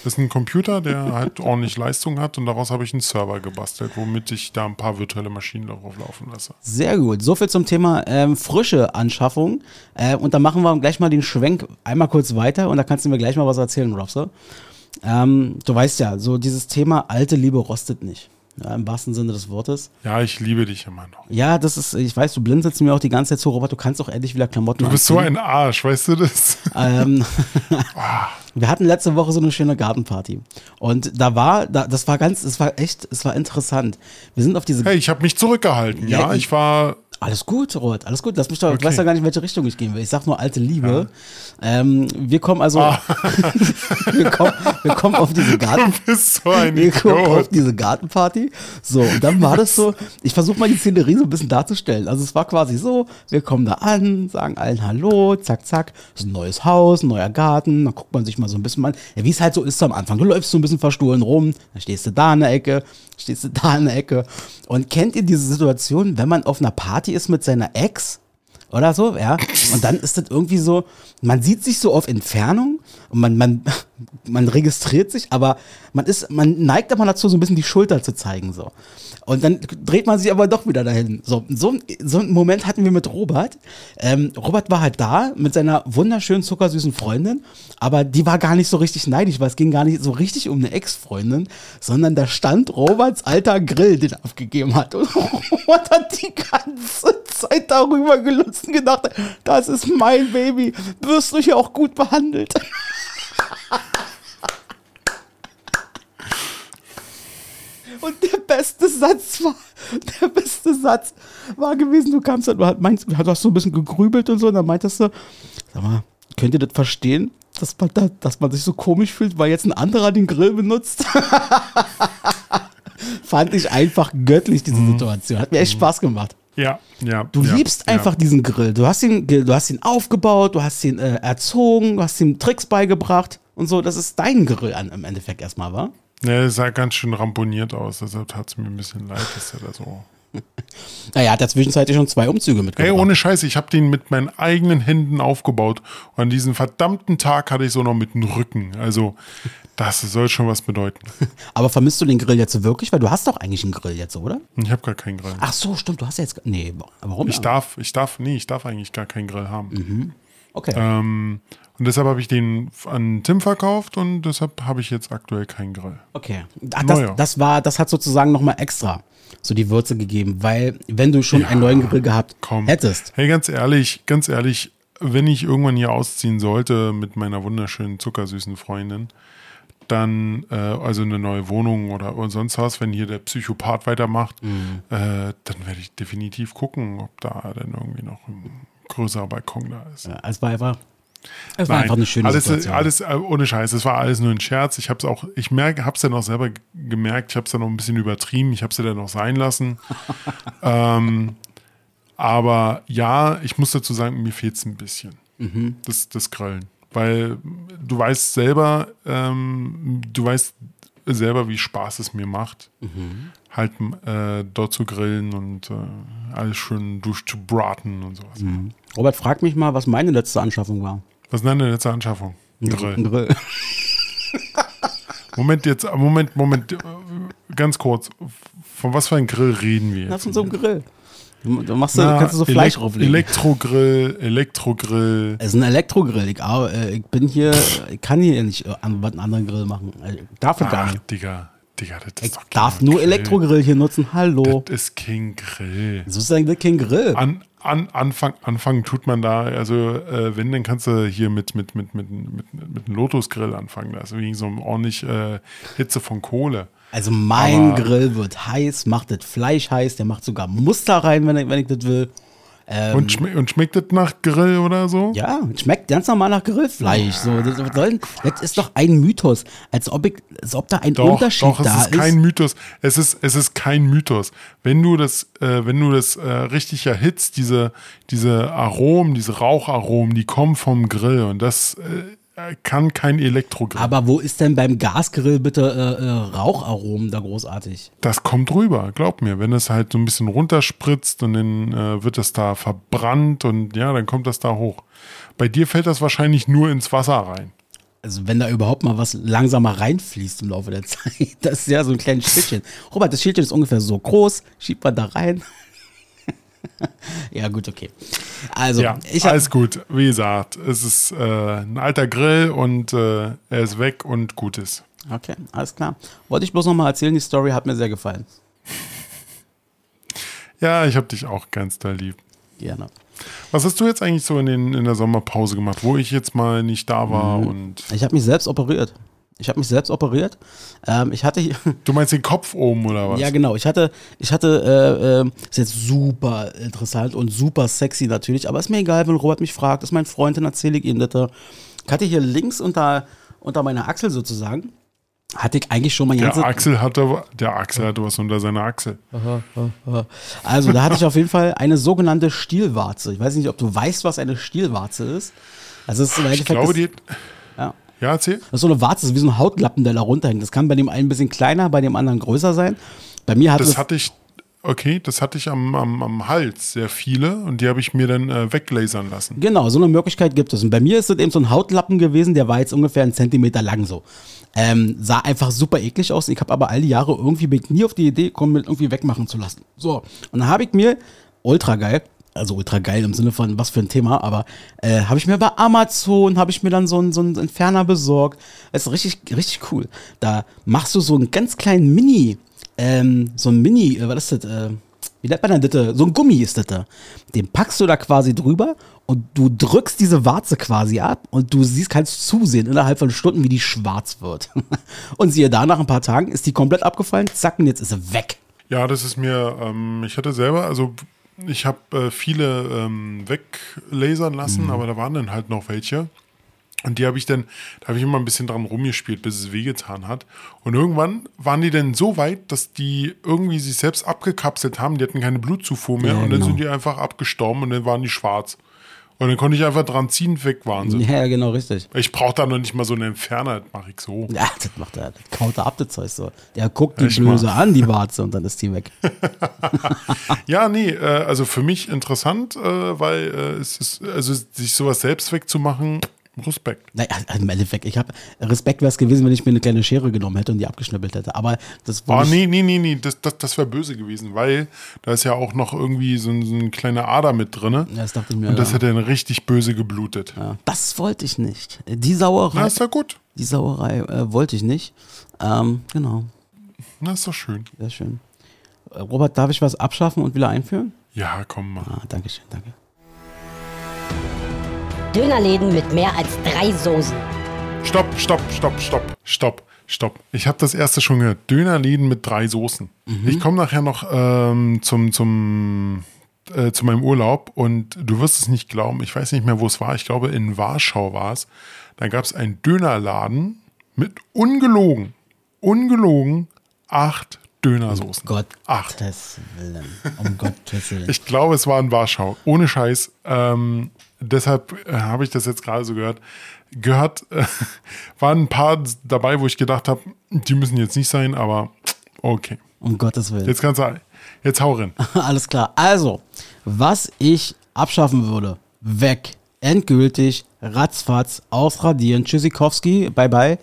Das ist ein Computer, der halt ordentlich Leistung hat und daraus habe ich einen Server gebastelt, womit ich da ein paar virtuelle Maschinen darauf laufen lasse. Sehr gut. So viel zum Thema ähm, frische Anschaffung. Äh, und dann machen wir gleich mal den Schwenk einmal kurz weiter und da kannst du mir gleich mal was erzählen, Robster. Ähm, du weißt ja, so dieses Thema alte Liebe rostet nicht. Ja, Im wahrsten Sinne des Wortes. Ja, ich liebe dich immer noch. Ja, das ist, ich weiß, du blinzelst mir auch die ganze Zeit zu, Robert, du kannst auch endlich wieder Klamotten Du bist so anziehen. ein Arsch, weißt du das? Ähm, wir hatten letzte Woche so eine schöne Gartenparty. Und da war, da, das war ganz, es war echt, es war interessant. Wir sind auf diese Hey, ich habe mich zurückgehalten. Ja, Ja, ich war. Alles gut, Robert, alles gut. Lass mich doch, ich Okay. weiß ja gar nicht, in welche Richtung ich gehen will. Ich sag nur alte Liebe. Ähm, wir kommen also, Ah. wir, kommen, wir kommen auf diese Garten, bist so ein wir kommen auf Idiot. diese Gartenparty. So, und dann war das so, ich versuche mal die Szenerie so ein bisschen darzustellen. Also es war quasi so, wir kommen da an, sagen allen Hallo, zack, zack, ist ein neues Haus, ein neuer Garten, dann guckt man sich mal so ein bisschen an, ja, wie es halt so ist am Anfang. Du läufst so ein bisschen verstohlen rum, dann stehst du da in der Ecke, stehst du da in der Ecke. Und kennt ihr diese Situation, wenn man auf einer Party ist mit seiner Ex oder so, ja. Und dann ist das irgendwie so, man sieht sich so auf Entfernung und man, man, man registriert sich, aber man ist, man neigt aber dazu, so ein bisschen die Schulter zu zeigen, so. Und dann dreht man sich aber doch wieder dahin. So, so, so einen Moment hatten wir mit Robert. Ähm, Robert war halt da mit seiner wunderschönen, zuckersüßen Freundin, aber die war gar nicht so richtig neidisch, weil es ging gar nicht so richtig um eine Ex-Freundin, sondern da stand Roberts alter Grill, den er abgegeben hat. Und Robert hat die ganze Zeit darüber gelutzt und gedacht, das ist mein Baby, wirst du hier auch gut behandelt. Und der beste Satz war, der beste Satz war gewesen, du kamst hast- meinst, du hast so ein bisschen gegrübelt und so, und dann meintest du, sag mal, könnt ihr das verstehen, dass man, da, dass man sich so komisch fühlt, weil jetzt ein anderer den Grill benutzt? Fand ich einfach göttlich, diese Situation. Hat mir echt Spaß gemacht. Ja, ja. Du ja, liebst ja. einfach diesen Grill. Du hast ihn, du hast ihn aufgebaut, du hast ihn äh, erzogen, du hast ihm Tricks beigebracht und so. Das ist dein Grill an, im Endeffekt erstmal, war. Ja, er sah ganz schön ramponiert aus, deshalb tat es mir ein bisschen leid, dass er da so. Naja, hat er zwischenzeitlich schon zwei Umzüge Ey, mitgebracht. ohne Scheiße, ich habe den mit meinen eigenen Händen aufgebaut. Und an diesem verdammten Tag hatte ich so noch mit dem Rücken. Also, das soll schon was bedeuten. Aber vermisst du den Grill jetzt wirklich? Weil du hast doch eigentlich einen Grill jetzt, oder? Ich habe gar keinen Grill. Ach so, stimmt, du hast ja jetzt. Nee, warum? Ich darf, ich darf, nee, ich darf eigentlich gar keinen Grill haben. Okay. Ähm, und deshalb habe ich den an Tim verkauft und deshalb habe ich jetzt aktuell keinen Grill. Okay. Ach, das, Naja. das war, das hat sozusagen nochmal extra so die Würze gegeben, weil wenn du schon einen neuen Grill gehabt Komm. hättest. Hey, ganz ehrlich, ganz ehrlich, wenn ich irgendwann hier ausziehen sollte mit meiner wunderschönen, zuckersüßen Freundin, dann, äh, also eine neue Wohnung oder, oder sonst was, wenn hier der Psychopath weitermacht, Mhm. äh, dann werde ich definitiv gucken, ob da dann irgendwie noch ein größerer Balkon da ist. Ja, war einfach, es war Nein, einfach eine schöne alles, Situation. alles äh, ohne Scheiß. Es war alles nur ein Scherz. Ich habe es auch, ich merke, habe es dann auch selber gemerkt. Ich habe es dann noch ein bisschen übertrieben. Ich habe es dann noch sein lassen. ähm, aber ja, ich muss dazu sagen, mir fehlt es ein bisschen. Mhm. Das, das Grillen. Weil du weißt selber, ähm, du weißt selber, wie Spaß es mir macht, halt äh, dort zu grillen und äh, alles schön durchzubraten und sowas. Robert, frag mich mal, was meine letzte Anschaffung war. Was ist denn letzte Anschaffung? Ein Ein Grill. Grill. Moment, jetzt, Moment, Moment, äh, ganz kurz. Von was für einem Grill reden wir Na, jetzt? von so einem Grill. Du, machst, Na, kannst du so Fleisch Elek- drauflegen. Elektrogrill, Elektrogrill. es ist ein Elektrogrill. Ich, äh, ich bin hier, ich kann hier nicht äh, einen anderen Grill machen. Ich darf ich gar nicht. Digga, Digga, das ist Ich doch darf nur Grill. Elektrogrill hier nutzen. Hallo. Das ist kein Grill. So ist eigentlich kein Grill. An, an, Anfang, Anfangen tut man da, also äh, wenn, dann kannst du hier mit, mit, mit, mit, mit, mit einem Lotus-Grill anfangen. Da ist wegen so ordentlich äh, Hitze von Kohle. Also mein Aber- Grill wird heiß, macht das Fleisch heiß, der macht sogar Muster rein, wenn ich, wenn ich das will. Und, schme und schmeckt das nach Grill oder so? Ähm. Ja, schmeckt ganz normal nach Grillfleisch. So, das, das ist doch ein Mythos. Als ob, ich, als ob da ein Doch, Unterschied doch, es da ist kein Mythos. Es ist, es ist kein Mythos. Wenn du das, äh, wenn du das äh, richtig erhitzt, diese, diese Aromen, diese Raucharomen, die kommen vom Grill und das äh, kann kein Elektrogrill. Aber wo ist denn beim Gasgrill bitte äh, äh, Raucharomen da großartig? Das kommt rüber, glaub mir. Wenn es halt so ein bisschen runterspritzt und dann äh, wird es da verbrannt und ja, dann kommt das da hoch. Bei dir fällt das wahrscheinlich nur ins Wasser rein. Also wenn da überhaupt mal was langsamer reinfließt im Laufe der Zeit. Das ist ja so ein kleines Schildchen. Robert, das Schildchen ist ungefähr so groß. Schiebt man da rein. ja gut, okay. Also, Ja, alles gut. Wie gesagt, es ist äh, ein alter Grill und äh, er ist weg und gut ist. Okay, alles klar. Wollte ich bloß noch mal erzählen, die Story hat mir sehr gefallen. Ja, ich habe dich auch ganz da lieb. Gerne. Was hast du jetzt eigentlich so in, den, in der Sommerpause gemacht, wo ich jetzt mal nicht da war Mhm. und Ich habe mich selbst operiert. Ich habe mich selbst operiert. Ähm, ich hatte du meinst den Kopf oben oder was? ja genau, ich hatte, ich hatte, äh, äh, ist jetzt super interessant und super sexy natürlich, aber ist mir egal, wenn Robert mich fragt, ist mein Freund, dann erzähle ich ihm das. Ich hatte hier links unter, unter meiner Achsel sozusagen, hatte ich eigentlich schon mal Der ganze, Axel hatte, der Axel hatte was unter seiner Achsel. Also, da hatte ich auf jeden Fall eine sogenannte Stielwarze. Ich weiß nicht, ob du weißt, was eine Stielwarze ist. Also, es ist im Ich Endeffekt glaube, das, die. Ja, erzähl. das ist so eine Warze, das ist wie so ein Hautlappen, der da runterhängt. Das kann bei dem einen ein bisschen kleiner, bei dem anderen größer sein. Bei mir hatte Das hatte ich, okay, das hatte ich am, am, am Hals sehr viele und die habe ich mir dann äh, weglasern lassen. genau, so eine Möglichkeit gibt es. Und bei mir ist es eben so ein Hautlappen gewesen, der war jetzt ungefähr einen Zentimeter lang so. Ähm, sah einfach super eklig aus. Ich habe aber all die Jahre irgendwie bin ich nie auf die Idee gekommen, mir irgendwie wegmachen zu lassen. So, und dann habe ich mir, ultra geil, also ultra geil im Sinne von was für ein Thema, aber äh, habe ich mir bei Amazon, habe ich mir dann so einen, so Entferner besorgt. Das ist richtig, richtig cool. Da machst du so einen ganz kleinen Mini, ähm, so ein Mini, äh, was ist das, äh, wie nennt man denn das? So ein Gummi ist das da. Den packst du da quasi drüber und du drückst diese Warze quasi ab und du siehst, kannst zusehen innerhalb von Stunden, wie die schwarz wird. und siehe da, nach ein paar Tagen ist die komplett abgefallen, zack, und jetzt ist sie weg. Ja, das ist mir, ähm, ich hatte selber, also ich habe äh, viele ähm, weglasern lassen, Mhm. aber da waren dann halt noch welche. Und die habe ich dann, da habe ich immer ein bisschen dran rumgespielt, bis es wehgetan hat. Und irgendwann waren die dann so weit, dass die irgendwie sich selbst abgekapselt haben. Die hatten keine Blutzufuhr mehr Ja, und dann genau. sind die einfach abgestorben und dann waren die schwarz. Und dann konnte ich einfach dran ziehen, weg waren sie. Ja, genau, richtig. Ich brauche da noch nicht mal so einen Entferner, das mache ich so. Ja, das macht er. Das kaut er ab, das Zeug so. Der guckt die Blöse an, die Warze, und dann ist die weg. Ja, nee, äh, also für mich interessant, äh, weil äh, es ist, also sich sowas selbst wegzumachen, Respekt. Naja, also im Endeffekt, ich habe Respekt wäre es gewesen, wenn ich mir eine kleine Schere genommen hätte und die abgeschnippelt hätte. Aber das Oh, wollte ich- nee, nee, nee, nee, das, das, das wäre böse gewesen, weil da ist ja auch noch irgendwie so, ein- so eine kleine Ader mit drin. Ja, das dachte ich mir. Und das ja. hätte dann richtig böse geblutet. Ja, das wollte ich nicht. Die Sauerei, Na, ist ja gut. die Sauerei äh, wollte ich nicht. Ähm, genau, Na, ist doch schön. sehr schön. Robert, darf ich was abschaffen und wieder einführen? Ja, komm mal. Ah, danke schön, danke. Dönerläden mit mehr als drei Soßen. Stopp, stopp, stopp, stopp, stopp, stopp. Ich habe das erste schon gehört. Dönerläden mit drei Soßen. Ich komme nachher noch ähm, zum, zum, äh, zu meinem Urlaub und du wirst es nicht glauben. Ich weiß nicht mehr, wo es war. Ich glaube, in Warschau war es. Da gab es einen Dönerladen mit ungelogen, ungelogen acht Dönersoßen. Gott, Acht. Willen. Um Gottes Willen. Ich glaube, es war in Warschau. Ohne Scheiß. Ähm, deshalb äh, habe ich das jetzt gerade so gehört, gehört, äh, waren ein paar dabei, wo ich gedacht habe, die müssen jetzt nicht sein, aber okay. Um Gottes Willen. Jetzt kannst du, jetzt hau rein. Alles klar. Also, was ich abschaffen würde, weg, endgültig, ratzfatz, ausradieren, Tschüssikowski, bye bye,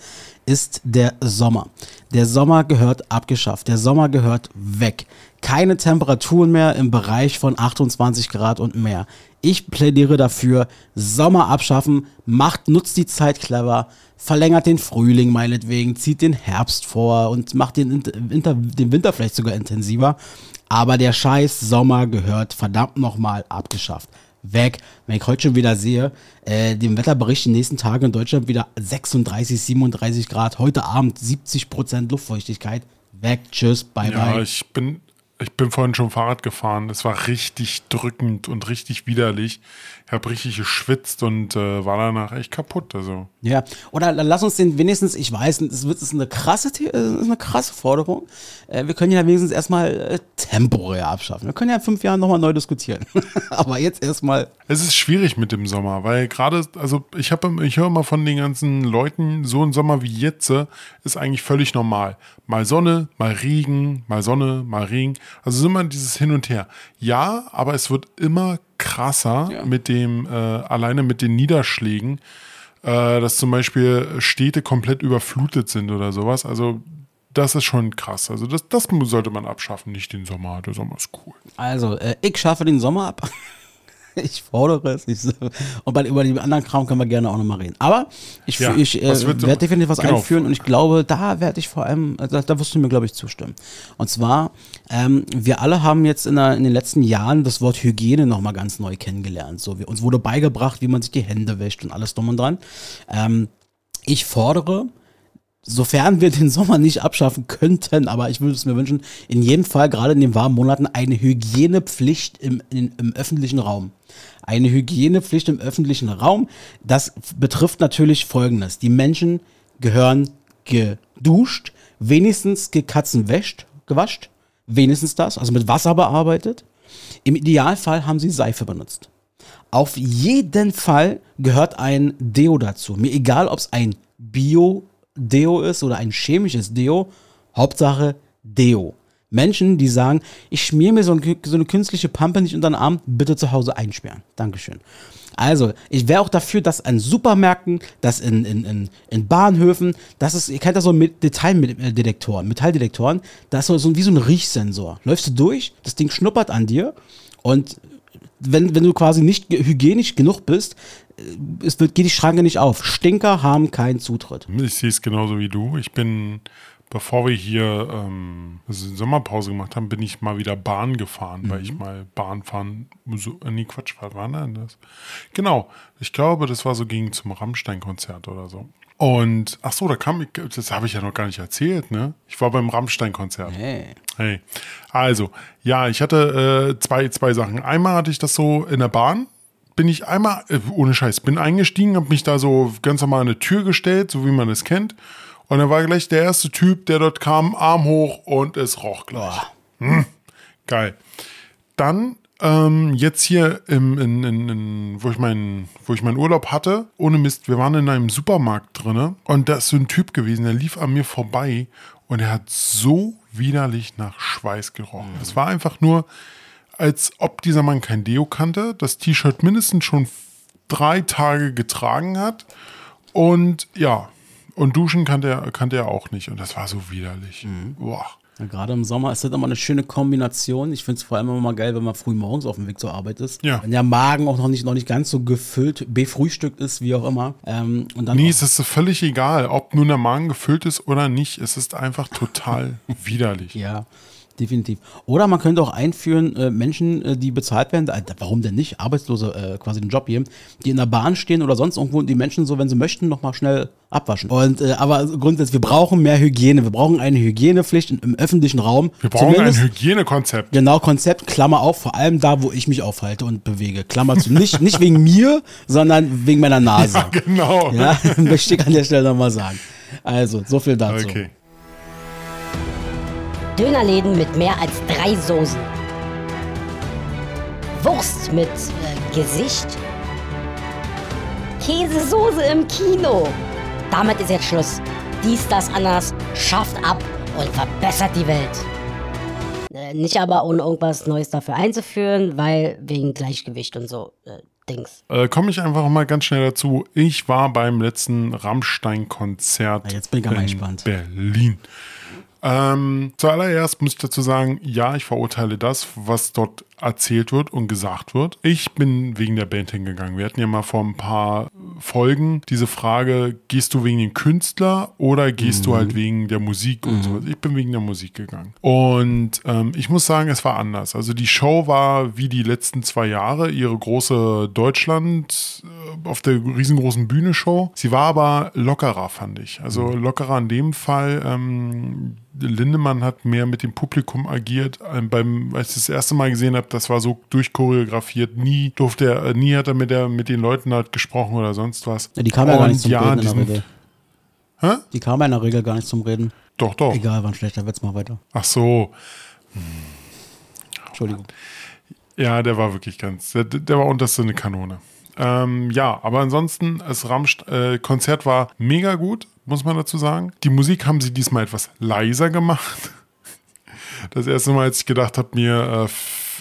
ist der Sommer. Der Sommer gehört abgeschafft. Der Sommer gehört weg. Keine Temperaturen mehr im Bereich von 28 Grad und mehr. Ich plädiere dafür, Sommer abschaffen, macht, nutzt die Zeit clever, verlängert den Frühling meinetwegen, zieht den Herbst vor und macht den Winter, den Winter vielleicht sogar intensiver. Aber der scheiß Sommer gehört verdammt nochmal abgeschafft weg. Wenn ich heute schon wieder sehe, äh, dem Wetterbericht die nächsten Tage in Deutschland wieder 36, 37 Grad, heute Abend 70 Prozent Luftfeuchtigkeit, weg, tschüss, bye ja, bye. Ich bin, ich bin vorhin schon Fahrrad gefahren. Es war richtig drückend und richtig widerlich. Ich habe richtig geschwitzt und äh, war danach echt kaputt. Also. Ja, oder lass uns den wenigstens, ich weiß, es ist eine krasse, ist eine krasse Forderung. Äh, wir können ja wenigstens erstmal äh, temporär abschaffen. Wir können ja in fünf Jahren nochmal neu diskutieren. Aber jetzt erstmal. Es ist schwierig mit dem Sommer, weil gerade, also ich habe, ich höre mal von den ganzen Leuten, so ein Sommer wie jetzt äh, ist eigentlich völlig normal. Mal Sonne, mal Regen, mal Sonne, mal Regen. Also ist immer dieses Hin und Her. Ja, aber es wird immer krasser ja. mit dem, äh, alleine mit den Niederschlägen, äh, dass zum Beispiel Städte komplett überflutet sind oder sowas. Also das ist schon krass. Also das, das sollte man abschaffen, nicht den Sommer. Der Sommer ist cool. Also, äh, ich schaffe den Sommer ab. ich fordere es. Ich, und bei, über die anderen Kram können wir gerne auch nochmal reden. Aber ich, ja, ich äh, werde definitiv was genau. einführen und ich glaube, da werde ich vor allem, da, da wirst du mir, glaube ich, zustimmen. Und zwar, ähm, wir alle haben jetzt in, der, in, den letzten Jahren das Wort Hygiene nochmal ganz neu kennengelernt. So, wir, uns wurde beigebracht, wie man sich die Hände wäscht und alles drum und dran. Ähm, ich fordere, sofern wir den Sommer nicht abschaffen könnten, aber ich würde es mir wünschen, in jedem Fall, gerade in den warmen Monaten, eine Hygienepflicht im, in, im öffentlichen Raum. Eine Hygienepflicht im öffentlichen Raum. Das betrifft natürlich Folgendes. Die Menschen gehören geduscht, wenigstens gekatzenwäscht, gewascht, wenigstens das, also mit Wasser bearbeitet. Im Idealfall haben sie Seife benutzt. Auf jeden Fall gehört ein Deo dazu. Mir egal, ob es ein Bio Deo ist oder ein chemisches Deo. Hauptsache Deo. Menschen, die sagen, ich schmier mir so, ein, so, eine künstliche Pampe nicht unter den Arm, bitte zu Hause einsperren. Dankeschön. Also, ich wäre auch dafür, dass an Supermärkten, dass in, in, in, in Bahnhöfen, das ist, ihr kennt das so mit Detaildetektoren, Metalldetektoren, das ist so wie so ein Riechsensor. Läufst du durch, das Ding schnuppert an dir und wenn, wenn du quasi nicht hygienisch genug bist, äh, es wird, geht die Schranke nicht auf. Stinker haben keinen Zutritt. Ich sehe es genauso wie du. Ich bin, bevor wir hier ähm, Sommerpause gemacht haben, bin ich mal wieder Bahn gefahren, mhm. weil ich mal Bahn fahren, so, äh, nee, Quatsch, was war denn das? Genau, ich glaube, das war so gegen zum Rammstein-Konzert oder so. Und ach so, da kam ich, das habe ich ja noch gar nicht erzählt, ne? Ich war beim Rammstein-Konzert. Hey. hey. Also, ja, ich hatte äh, zwei, zwei Sachen. Einmal hatte ich das so in der Bahn, bin ich einmal, äh, ohne Scheiß, bin eingestiegen, habe mich da so ganz normal an eine Tür gestellt, so wie man es kennt. Und dann war gleich der erste Typ, der dort kam, Arm hoch und es roch gleich. Hm, geil. Dann ähm, jetzt hier, im, in, in, in, wo, ich mein, wo ich meinen Urlaub hatte, ohne Mist, wir waren in einem Supermarkt drin und da ist so ein Typ gewesen, der lief an mir vorbei und er hat so widerlich nach Schweiß gerochen. Es mhm. war einfach nur, als ob dieser Mann kein Deo kannte, das T-Shirt mindestens schon drei Tage getragen hat und ja, und duschen kannte er, kannte er auch nicht und das war so widerlich. Mhm. Boah. Ja, gerade im Sommer ist das immer eine schöne Kombination. Ich finde es vor allem immer mal geil, wenn man früh morgens auf dem Weg zur Arbeit ist. Ja. Wenn der Magen auch noch nicht, noch nicht ganz so gefüllt, befrühstückt ist, wie auch immer. Ähm, und dann nee, es ist völlig egal, ob nun der Magen gefüllt ist oder nicht. Es ist einfach total widerlich. Ja definitiv. Oder man könnte auch einführen, äh, Menschen, äh, die bezahlt werden, äh, warum denn nicht, Arbeitslose äh, quasi den Job geben, die in der Bahn stehen oder sonst irgendwo und die Menschen so, wenn sie möchten, nochmal schnell abwaschen. Und äh, aber grundsätzlich, wir brauchen mehr Hygiene. Wir brauchen eine Hygienepflicht im, im öffentlichen Raum. Wir brauchen Zumindest, ein Hygienekonzept. Genau, Konzept, Klammer auf, vor allem da, wo ich mich aufhalte und bewege. Klammer zu. Nicht, nicht wegen mir, sondern wegen meiner Nase. Ja, genau. Ja, möchte ich an der Stelle nochmal sagen. Also, so viel dazu. Okay. Dönerläden mit mehr als drei Soßen. Wurst mit äh, Gesicht. Käsesoße im Kino. Damit ist jetzt Schluss. Dies, das, anders schafft ab und verbessert die Welt. Äh, nicht aber ohne irgendwas Neues dafür einzuführen, weil wegen Gleichgewicht und so äh, Dings. Äh, Komme ich einfach mal ganz schnell dazu. Ich war beim letzten Rammstein-Konzert Ja, jetzt bin ich aber in gespannt. Berlin. Ähm, zuallererst muss ich dazu sagen, ja, ich verurteile das, was dort erzählt wird und gesagt wird. Ich bin wegen der Band hingegangen. Wir hatten ja mal vor ein paar Folgen diese Frage, gehst du wegen dem Künstler oder gehst du halt wegen der Musik und sowas. Ich bin wegen der Musik gegangen. Und ähm, ich muss sagen, es war anders. Also die Show war wie die letzten zwei Jahre ihre große Deutschland äh, auf der riesengroßen Bühne Show. Sie war aber lockerer, fand ich. Also lockerer in dem Fall. Ähm, Lindemann hat mehr mit dem Publikum agiert. Ähm, beim, als ich das erste Mal gesehen habe, das war so durchchoreografiert. Nie durfte er, nie hat er mit, der, mit den Leuten halt gesprochen oder sonst was. Ja, die kam ja gar nicht zum ja, Reden in der Regel. Hä? Die kam ja in der Regel gar nicht zum Reden. Doch, doch. Egal, war ein schlechter Witz, mal weiter. Ach so. Entschuldigung. Ja, der war wirklich ganz, der, der war unterste eine Kanone. Ähm, ja, aber ansonsten, das Ramst äh, Konzert war mega gut, muss man dazu sagen. Die Musik haben sie diesmal etwas leiser gemacht. Das erste Mal, als ich gedacht habe, mir äh,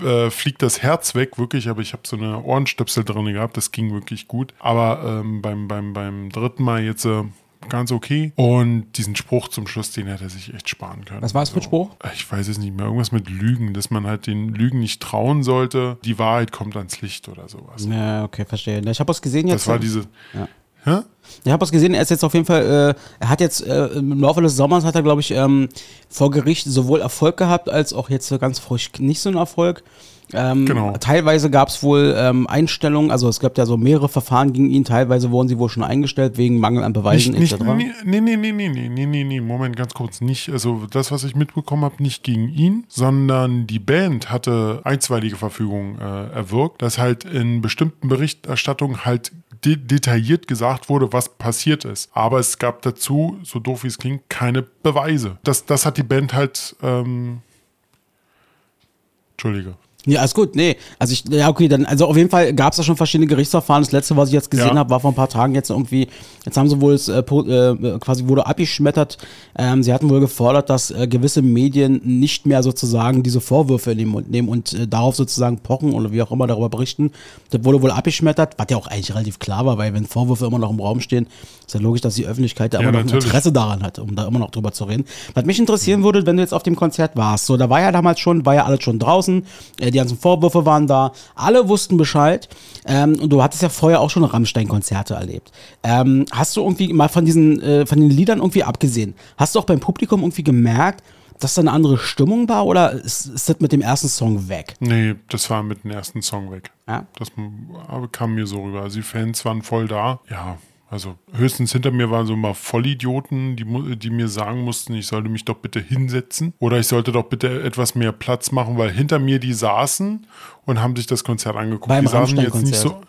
äh, fliegt das Herz weg, wirklich, aber ich habe so eine Ohrenstöpsel drin gehabt, das ging wirklich gut. Aber ähm, beim, beim, beim dritten Mal jetzt äh, ganz okay. Und diesen Spruch zum Schluss, den hätte er sich echt sparen können. Was war es für ein Spruch? Ich weiß es nicht mehr. Irgendwas mit Lügen, dass man halt den Lügen nicht trauen sollte. Die Wahrheit kommt ans Licht oder sowas. Ja, okay, verstehe. Ich habe was gesehen jetzt. Das war diese. Ja. Hä? Ich habe was gesehen, er ist jetzt auf jeden Fall, äh, er hat jetzt äh, im Laufe des Sommers hat er, glaube ich, ähm, vor Gericht sowohl Erfolg gehabt, als auch jetzt ganz frisch nicht so einen Erfolg. Ähm, Genau. Teilweise gab es wohl ähm, Einstellungen, also es gab ja so mehrere Verfahren gegen ihn, teilweise wurden sie wohl schon eingestellt wegen Mangel an Nicht, Beweisen nicht, etc. nee, nee, nee, nee, nee, nee, nee, nee, Moment, ganz kurz. Nicht, also das, was ich mitbekommen habe, nicht gegen ihn, sondern die Band hatte einstweilige Verfügung äh, erwirkt, dass halt in bestimmten Berichterstattungen halt de detailliert gesagt wurde, was passiert ist. Aber es gab dazu, so doof wie es klingt, keine Beweise. Das, das hat die Band halt, ähm, Entschuldige. Ja, alles gut. Nee, also ich, ja, okay, dann, also auf jeden Fall gab es da schon verschiedene Gerichtsverfahren. Das letzte, was ich jetzt gesehen Ja. habe, war vor ein paar Tagen jetzt irgendwie, jetzt haben sie wohl es, äh, äh, quasi wurde abgeschmettert. Ähm, sie hatten wohl gefordert, dass äh, gewisse Medien nicht mehr sozusagen diese Vorwürfe in den Mund nehmen und äh, darauf sozusagen pochen oder wie auch immer darüber berichten. Das wurde wohl abgeschmettert, was ja auch eigentlich relativ klar war, weil wenn Vorwürfe immer noch im Raum stehen, ist ja logisch, dass die Öffentlichkeit da Ja, immer noch ein natürlich. Interesse daran hat, um da immer noch drüber zu reden. Was mich interessieren würde, wenn du jetzt auf dem Konzert warst, so, da war ja damals schon, war ja alles schon draußen, äh, die ganzen Vorwürfe waren da, alle wussten Bescheid ähm, und du hattest ja vorher auch schon Rammstein-Konzerte erlebt. Ähm, hast du irgendwie mal von diesen, äh, von den Liedern irgendwie abgesehen, hast du auch beim Publikum irgendwie gemerkt, dass da eine andere Stimmung war oder ist, ist das mit dem ersten Song weg? Nee, das war mit dem ersten Song weg. Ja. Das kam mir so rüber. Also die Fans waren voll da. Ja, also höchstens hinter mir waren so mal Vollidioten, die, die mir sagen mussten, ich sollte mich doch bitte hinsetzen oder ich sollte doch bitte etwas mehr Platz machen, weil hinter mir die saßen und haben sich das Konzert angeguckt. Beim die saßen jetzt nicht so.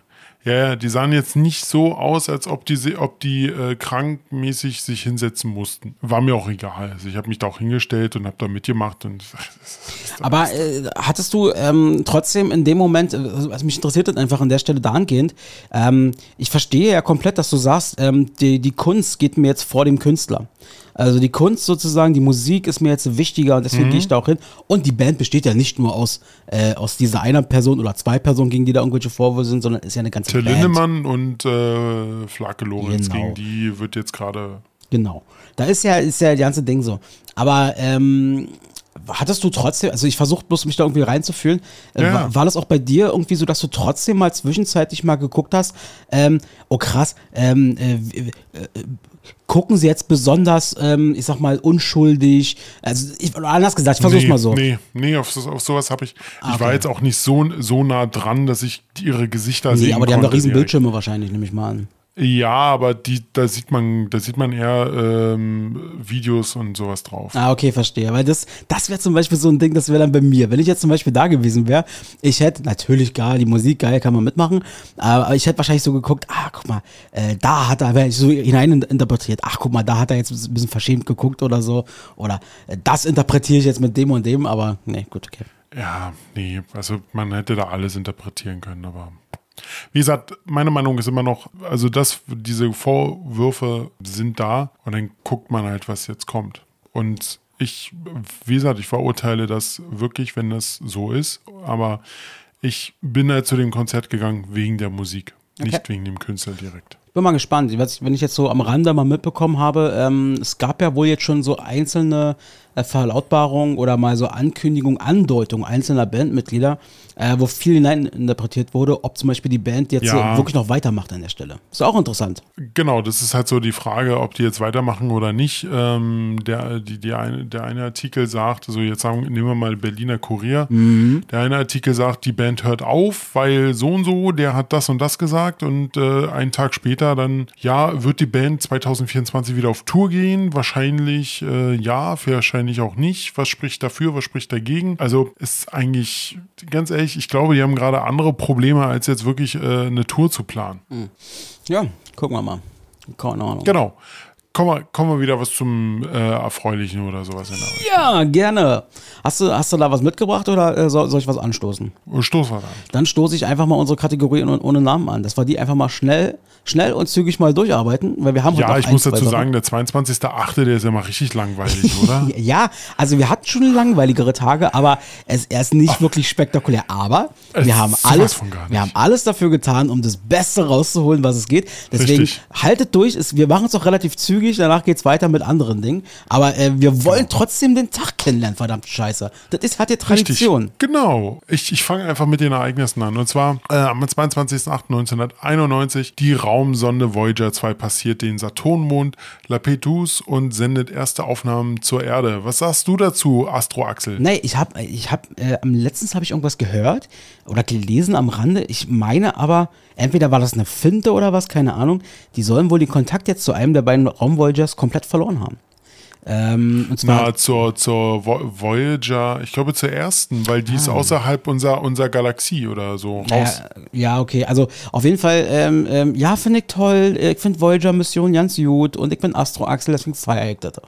Ja, die sahen jetzt nicht so aus, als ob die, ob die äh, krankmäßig sich hinsetzen mussten. War mir auch egal. Also ich habe mich da auch hingestellt und habe da mitgemacht und Aber äh, hattest du ähm, trotzdem in dem Moment, äh, also mich interessiert das einfach an der Stelle dahingehend, ähm, ich verstehe ja komplett, dass du sagst, ähm, die, die Kunst geht mir jetzt vor dem Künstler. Also die Kunst sozusagen, die Musik ist mir jetzt wichtiger und Mhm. deswegen gehe ich da auch hin. Und die Band besteht ja nicht nur aus, äh, aus dieser einer Person oder zwei Personen, gegen die da irgendwelche Vorwürfe sind, sondern ist ja eine ganze Till Band. Lindemann und äh, Flake Lorenz, Genau. gegen die wird jetzt gerade. Genau. Da ist ja, ist ja das ganze Ding so. Aber ähm, hattest du trotzdem, also ich versuche bloß mich da irgendwie reinzufühlen, äh, Ja. war, war das auch bei dir irgendwie so, dass du trotzdem mal zwischenzeitlich mal geguckt hast, ähm, oh krass, ähm, äh, äh, gucken sie jetzt besonders, ähm, ich sag mal, unschuldig, also ich, anders gesagt, ich versuch's nee, mal so. Nee, nee, auf, so- auf sowas habe ich. Ich okay. war jetzt auch nicht so, so nah dran, dass ich ihre Gesichter Nee, sehen aber die haben doch konnte riesen. Bildschirme wahrscheinlich, nehme ich mal an. Ja, aber die, da sieht man, da sieht man eher ähm, Videos und sowas drauf. Ah, okay, verstehe. Weil das, das wäre zum Beispiel so ein Ding, das wäre dann bei mir. Wenn ich jetzt zum Beispiel da gewesen wäre, ich hätte natürlich geil, die Musik geil, kann man mitmachen, aber ich hätte wahrscheinlich so geguckt, ah, guck mal, äh, da hat er, wäre ich so hinein interpretiert, ach, guck mal, da hat er jetzt ein bisschen verschämt geguckt oder so, oder äh, das interpretiere ich jetzt mit dem und dem, aber nee, gut, okay. Ja, nee, also man hätte da alles interpretieren können, aber Wie gesagt, meine Meinung ist immer noch, also das, diese Vorwürfe sind da und dann guckt man halt, was jetzt kommt. Und ich, wie gesagt, ich verurteile das wirklich, wenn das so ist, aber ich bin halt zu dem Konzert gegangen wegen der Musik, nicht wegen dem Künstler direkt. Bin mal gespannt. Wenn ich jetzt so am Rande mal mitbekommen habe, ähm, es gab ja wohl jetzt schon so einzelne Verlautbarungen oder mal so Ankündigungen, Andeutungen einzelner Bandmitglieder, äh, wo viel hineininterpretiert wurde, ob zum Beispiel die Band jetzt Ja. wirklich noch weitermacht an der Stelle. Ist auch interessant. Genau, das ist halt so die Frage, ob die jetzt weitermachen oder nicht. Ähm, der, die, die eine, der eine Artikel sagt, also jetzt sagen, nehmen wir mal Berliner Kurier. Der eine Artikel sagt, die Band hört auf, weil so und so, der hat das und das gesagt und äh, einen Tag später dann, ja, wird die Band 2024 wieder auf Tour gehen? Wahrscheinlich äh, ja, wahrscheinlich auch nicht. Was spricht dafür, was spricht dagegen? Also ist eigentlich, ganz ehrlich, ich glaube, die haben gerade andere Probleme, als jetzt wirklich äh, eine Tour zu planen. Ja, gucken wir mal. Keine Ahnung. Genau. Kommen wir, kommen wir wieder was zum äh, Erfreulichen oder sowas in der Richtung. Ja, gerne. Hast du, hast du da was mitgebracht oder äh, soll, soll ich was anstoßen? Stoß war da. Dann stoße ich einfach mal unsere Kategorie ohne, Namen an. Das war die einfach mal schnell, schnell und zügig mal durcharbeiten, weil wir haben Ja, ich ein, muss dazu sagen, der 22.8., der ist ja mal richtig langweilig, oder? Ja, also wir hatten schon langweiligere Tage, aber es, er ist nicht wirklich spektakulär. Aber Es wir haben alles, wir haben alles dafür getan, um das Beste rauszuholen, was es geht. Deswegen Richtig. haltet durch. Es, wir machen es auch relativ zügig. Danach geht's weiter mit anderen Dingen. Aber äh, wir wollen trotzdem den Tag kennenlernen, verdammt Scheiße. Das ist, hat ja Tradition. Genau. Ich, ich fange einfach mit den Ereignissen an. Und zwar äh, am 22.08.1991, die Raumsonde Voyager 2 passiert den Saturnmond Lapetus und sendet erste Aufnahmen zur Erde. Was sagst du dazu, Astro Axel? Nee, ich habe, ich habe, äh, am letztens habe ich irgendwas gehört oder gelesen am Rande. Ich meine aber, entweder war das eine Finte oder was, keine Ahnung. Die sollen wohl den Kontakt jetzt zu einem der beiden Raumvoyagers komplett verloren haben. Ähm, und zwar, Na, zur, zur Vo- Voyager, ich glaube zur ersten, weil die ist außerhalb unserer, unserer Galaxie oder so raus. ja, ja, okay. Also auf jeden Fall, ähm, ähm, ja, finde ich toll. Ich finde Voyager-Mission ganz gut und ich bin Astro-Axel, deswegen feiere ich das.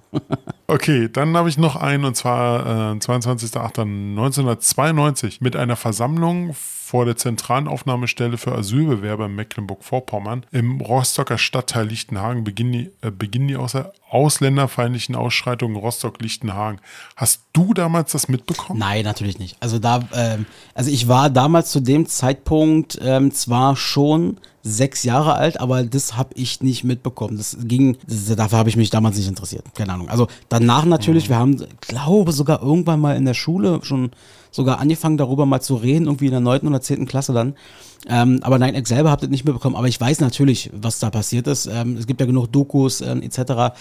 Okay, dann habe ich noch einen und zwar äh, 22.08.1992 mit einer Versammlung vor der zentralen Aufnahmestelle für Asylbewerber in Mecklenburg-Vorpommern im Rostocker Stadtteil Lichtenhagen beginnen die, äh, beginnen die außer ausländerfeindlichen Ausschreitungen Rostock-Lichtenhagen. Hast du damals das mitbekommen? Nein, natürlich nicht. Also da, ähm, also ich war damals zu dem Zeitpunkt ähm, zwar schon sechs Jahre alt, aber das habe ich nicht mitbekommen. Das ging, das, dafür habe ich mich damals nicht interessiert. Keine Ahnung. Also danach natürlich, wir haben, glaube sogar irgendwann mal in der Schule schon sogar angefangen darüber mal zu reden, irgendwie in der 9. oder 10. Klasse dann. Ähm, aber nein, ich selber habe das nicht mitbekommen. Aber ich weiß natürlich, was da passiert ist. Ähm, es gibt ja genug Dokus ähm, etc.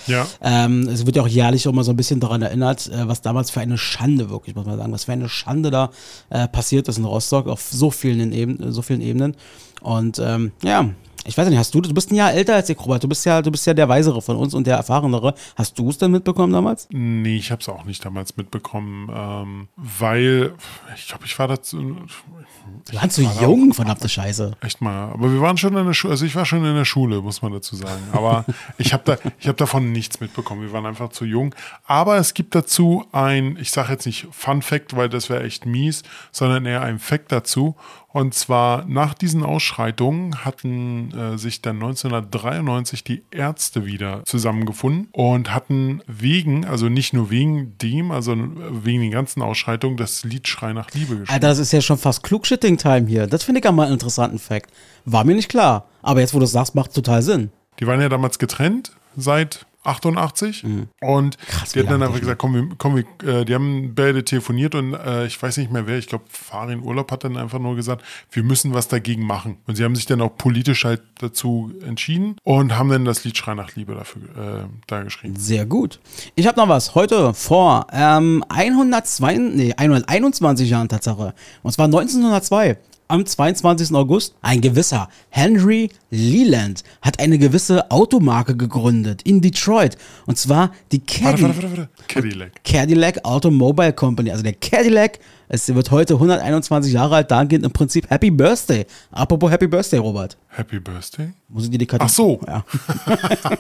Ja. Ähm, es wird ja auch jährlich immer so ein bisschen daran erinnert, äh, was damals für eine Schande wirklich, muss man sagen, was für eine Schande da äh, passiert ist in Rostock auf so vielen, Eben so vielen Ebenen. Und ähm, ja, ich weiß nicht, hast du, du bist ein Jahr älter als ich, Robert, du bist ja, du bist ja der Weisere von uns und der Erfahrenere. Hast du es denn mitbekommen damals? Nee, ich habe es auch nicht damals mitbekommen, ähm, weil ich glaube, ich war dazu. Du warst so war jung, verdammte Scheiße. Echt mal. Aber wir waren schon in der Schule, also ich war schon in der Schule, muss man dazu sagen. Aber ich habe da, ich habe davon nichts mitbekommen. Wir waren einfach zu jung. Aber es gibt dazu ein, ich sage jetzt nicht Fun Fact, weil das wäre echt mies, sondern eher ein Fact dazu. Und zwar nach diesen Ausschreitungen hatten äh, sich dann 1993 die Ärzte wieder zusammengefunden und hatten wegen, also nicht nur wegen dem, also wegen den ganzen Ausschreitungen, das Lied Schrei nach Liebe geschrieben. Alter, das ist ja schon fast Klugschitting-Time hier. Das finde ich ja mal einen interessanten Fact. War mir nicht klar. Aber jetzt, wo du es sagst, macht total Sinn. Die waren ja damals getrennt seit 88 und Krass, die hatten dann einfach gesagt, komm, wir, komm wir, äh, die haben beide telefoniert und äh, ich weiß nicht mehr wer, ich glaube Farin Urlaub hat dann einfach nur gesagt, wir müssen was dagegen machen. Und sie haben sich dann auch politisch halt dazu entschieden und haben dann das Lied Schrei nach Liebe dafür äh, da geschrieben. Sehr gut. Ich habe noch was. Heute vor ähm, 102, nee, 121 Jahren Tatsache. Und zwar 1902. Am 22. August, ein gewisser Henry Leland hat eine gewisse Automarke gegründet in Detroit. Und zwar die Warte, Cadi warte, warte, warte. Cadillac. Cadillac Automobile Company. Also der Cadillac, es wird heute 121 Jahre alt, dahingehend im Prinzip Happy Birthday. Apropos Happy Birthday, Robert. Happy Birthday? Muss ich dir die Kategorie? Ach so. Ja.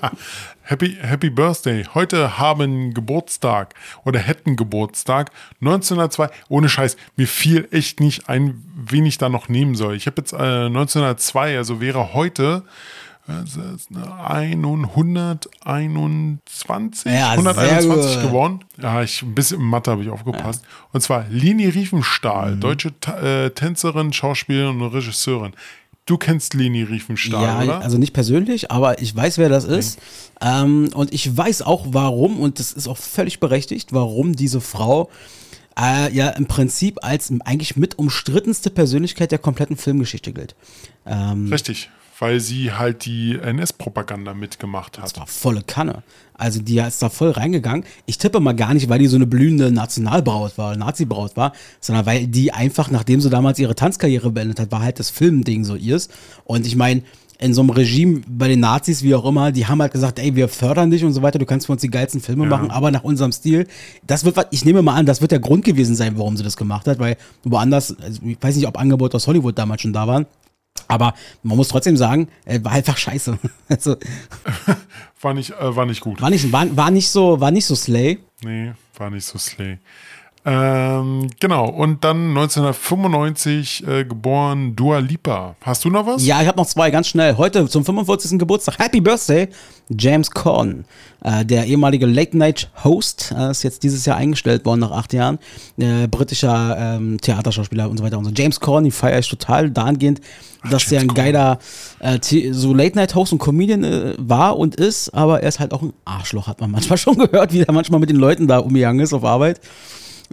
Happy, Happy Birthday. Heute haben Geburtstag oder hätten Geburtstag 1902. Ohne Scheiß, mir fiel echt nicht ein, wen ich da noch nehmen soll. Ich habe jetzt äh, 1902, also wäre heute äh, 121, Ja, 121 sehr gut. geworden. Ja, ich, ein bisschen im Mathe habe ich aufgepasst. Und zwar Leni Riefenstahl, deutsche Ta äh, Tänzerin, Schauspielerin und Regisseurin. Du kennst Leni Riefenstahl, Ja, oder? also nicht persönlich, aber ich weiß, wer das ist. Ähm, und ich weiß auch, warum, und das ist auch völlig berechtigt, warum diese Frau äh, ja im Prinzip als eigentlich mit umstrittenste Persönlichkeit der kompletten Filmgeschichte gilt. Ähm, Richtig, weil sie halt die NS-Propaganda mitgemacht hat. das war volle Kanne. Also die ist da voll reingegangen. Ich tippe mal gar nicht, weil die so eine blühende Nationalbraut war, Nazi-Braut war, sondern weil die einfach, nachdem sie damals ihre Tanzkarriere beendet hat, war halt das Filmding so ihrs. Und ich meine, in so einem Regime bei den Nazis, wie auch immer, die haben halt gesagt, ey, wir fördern dich und so weiter, du kannst für uns die geilsten Filme machen, aber nach unserem Stil. Das wird, was- ich nehme mal an, das wird der Grund gewesen sein, warum sie das gemacht hat, weil woanders, also ich weiß nicht, ob Angebote aus Hollywood damals schon da waren, aber man muss trotzdem sagen, äh, war einfach scheiße. Also, War nicht, äh, war nicht gut. war nicht, war, war nicht so, war nicht so Slay. Nee, war nicht so slay. Ähm, genau, und dann 1995 äh, geboren Dua Lipa. Hast du noch was? Ja, ich habe noch zwei, ganz schnell. Heute zum 45. Geburtstag. Happy Birthday, James Corden. Äh, der ehemalige Late-Night-Host äh, ist jetzt dieses Jahr eingestellt worden nach acht Jahren. Äh, britischer ähm, Theaterschauspieler und so weiter und so. James Corden, die feiere ich total dahingehend, dass der ein geiler äh, so Late-Night-Host und Comedian äh, war und ist, aber er ist halt auch ein Arschloch, hat man manchmal schon gehört, wie er manchmal mit den Leuten da umgegangen ist auf Arbeit.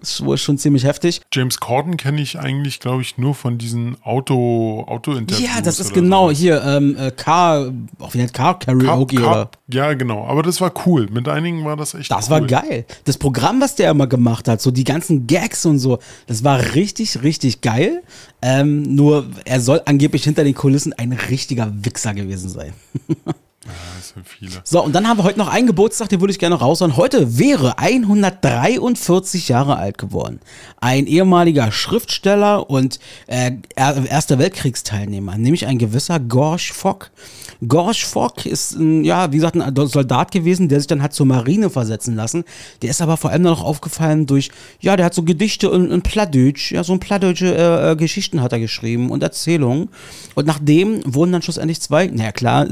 Ist wohl schon ziemlich heftig. James Corden kenne ich eigentlich, glaube ich, nur von diesen Auto, Auto-Interviews. Ja, das ist genau sowas. hier, ähm, äh, Car, auch wie nennt Car Karaoke oder. Cup- Ja, genau. Aber das war cool. Mit einigen war das echt Das cool. war geil. Das Programm, was der immer gemacht hat, so die ganzen Gags und so, das war richtig, richtig geil. Ähm, nur er soll angeblich hinter den Kulissen ein richtiger Wichser gewesen sein. Ja, das sind viele. So, und dann haben wir heute noch einen Geburtstag, den würde ich gerne raushauen. Heute wäre 143 Jahre alt geworden. Ein ehemaliger Schriftsteller und äh, Er- Erster Weltkriegsteilnehmer, nämlich ein gewisser Gorsch Fock. Gorsch Fock ist, ein, ja, wie gesagt, ein Soldat gewesen, der sich dann hat zur Marine versetzen lassen. Der ist aber vor allem noch aufgefallen durch, ja, der hat so Gedichte und, und Plattdeutsch, ja, so ein plattdeutsche äh, äh, Geschichten hat er geschrieben und Erzählungen. Und nachdem wurden dann schlussendlich zwei, naja klar,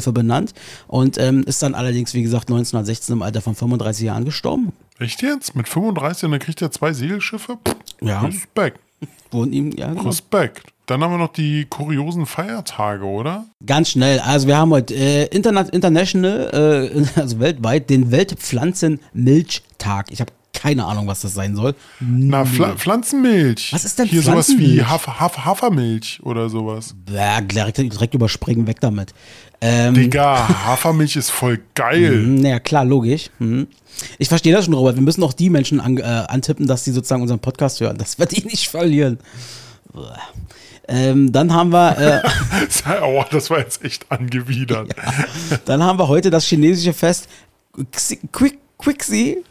Segelschulschiffe benannt und ähm, ist dann allerdings, wie gesagt, 1916 im Alter von 35 Jahren gestorben. Echt jetzt? Mit 35 und dann kriegt er zwei Segelschiffe? Pff, Ja. Respekt. Wurden ihm, ja, genau. Respekt. Dann haben wir noch die kuriosen Feiertage, oder? Ganz schnell. Also wir haben heute äh, Interna international, äh, also weltweit, den Weltpflanzenmilchtag. Ich habe keine Ahnung, was das sein soll. Na, Pfla Pflanzenmilch. Was ist denn Hier sowas wie Pflanzenmilch? Haf Haf Hafermilch oder sowas. Bäh, direkt, direkt überspringen, weg damit. Ähm, Digga, Hafermilch ist voll geil. naja, klar, logisch. Hm. Ich verstehe das schon, Robert. Wir müssen auch die Menschen an, äh, antippen, dass die sozusagen unseren Podcast hören. Das wird die nicht verlieren. Ähm, dann haben wir, äh, Oh, das war jetzt echt angewidert. dann haben wir heute das chinesische Fest Quick, Quixi.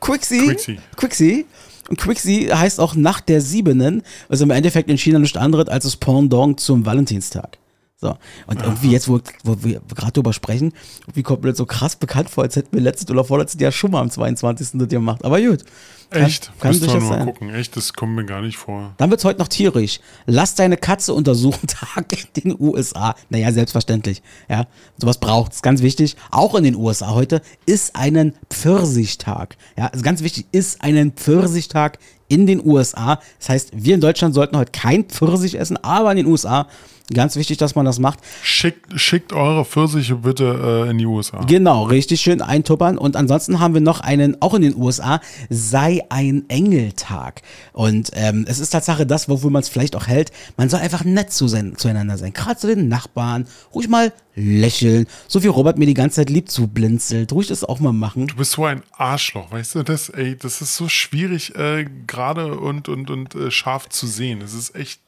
Quixi. Quixi. Quixi. Und Quixi heißt auch Nacht der Siebenen, was im Endeffekt in China nichts anderes als das Pendant zum Valentinstag. So. Und irgendwie jetzt, wo, wo wir gerade drüber sprechen, wie kommt mir das so krass bekannt vor, als hätten wir letztes oder vorletztes Jahr schon mal am 22. das gemacht. Aber gut. Kann, Echt? Kann durchaus mal sein. gucken. Echt, das kommt mir gar nicht vor. Dann wird's heute noch tierisch. Lass deine Katze untersuchen Tag in den USA. Naja, selbstverständlich. Ja, sowas braucht's. Ganz wichtig. Auch in den USA heute ist einen Pfirsichtag. Ja, also ganz wichtig, ist einen Pfirsichtag in den USA. Das heißt, wir in Deutschland sollten heute kein Pfirsich essen, aber in den USA ganz wichtig, dass man das macht. Schickt, schickt eure Pfirsiche bitte äh, in die USA. Genau, richtig schön eintuppern. Und ansonsten haben wir noch einen, auch in den USA, sei ein Engeltag. Und ähm, es ist Tatsache das, wofür man es vielleicht auch hält. Man soll einfach nett zu sein, zueinander sein. Gerade zu den Nachbarn. Ruhig mal lächeln. So wie Robert mir die ganze Zeit lieb zublinzelt. Ruhig das auch mal machen. Du bist so ein Arschloch, weißt du? Das, ey, das ist so schwierig, äh, gerade und, und, und äh, scharf zu sehen. Es ist echt.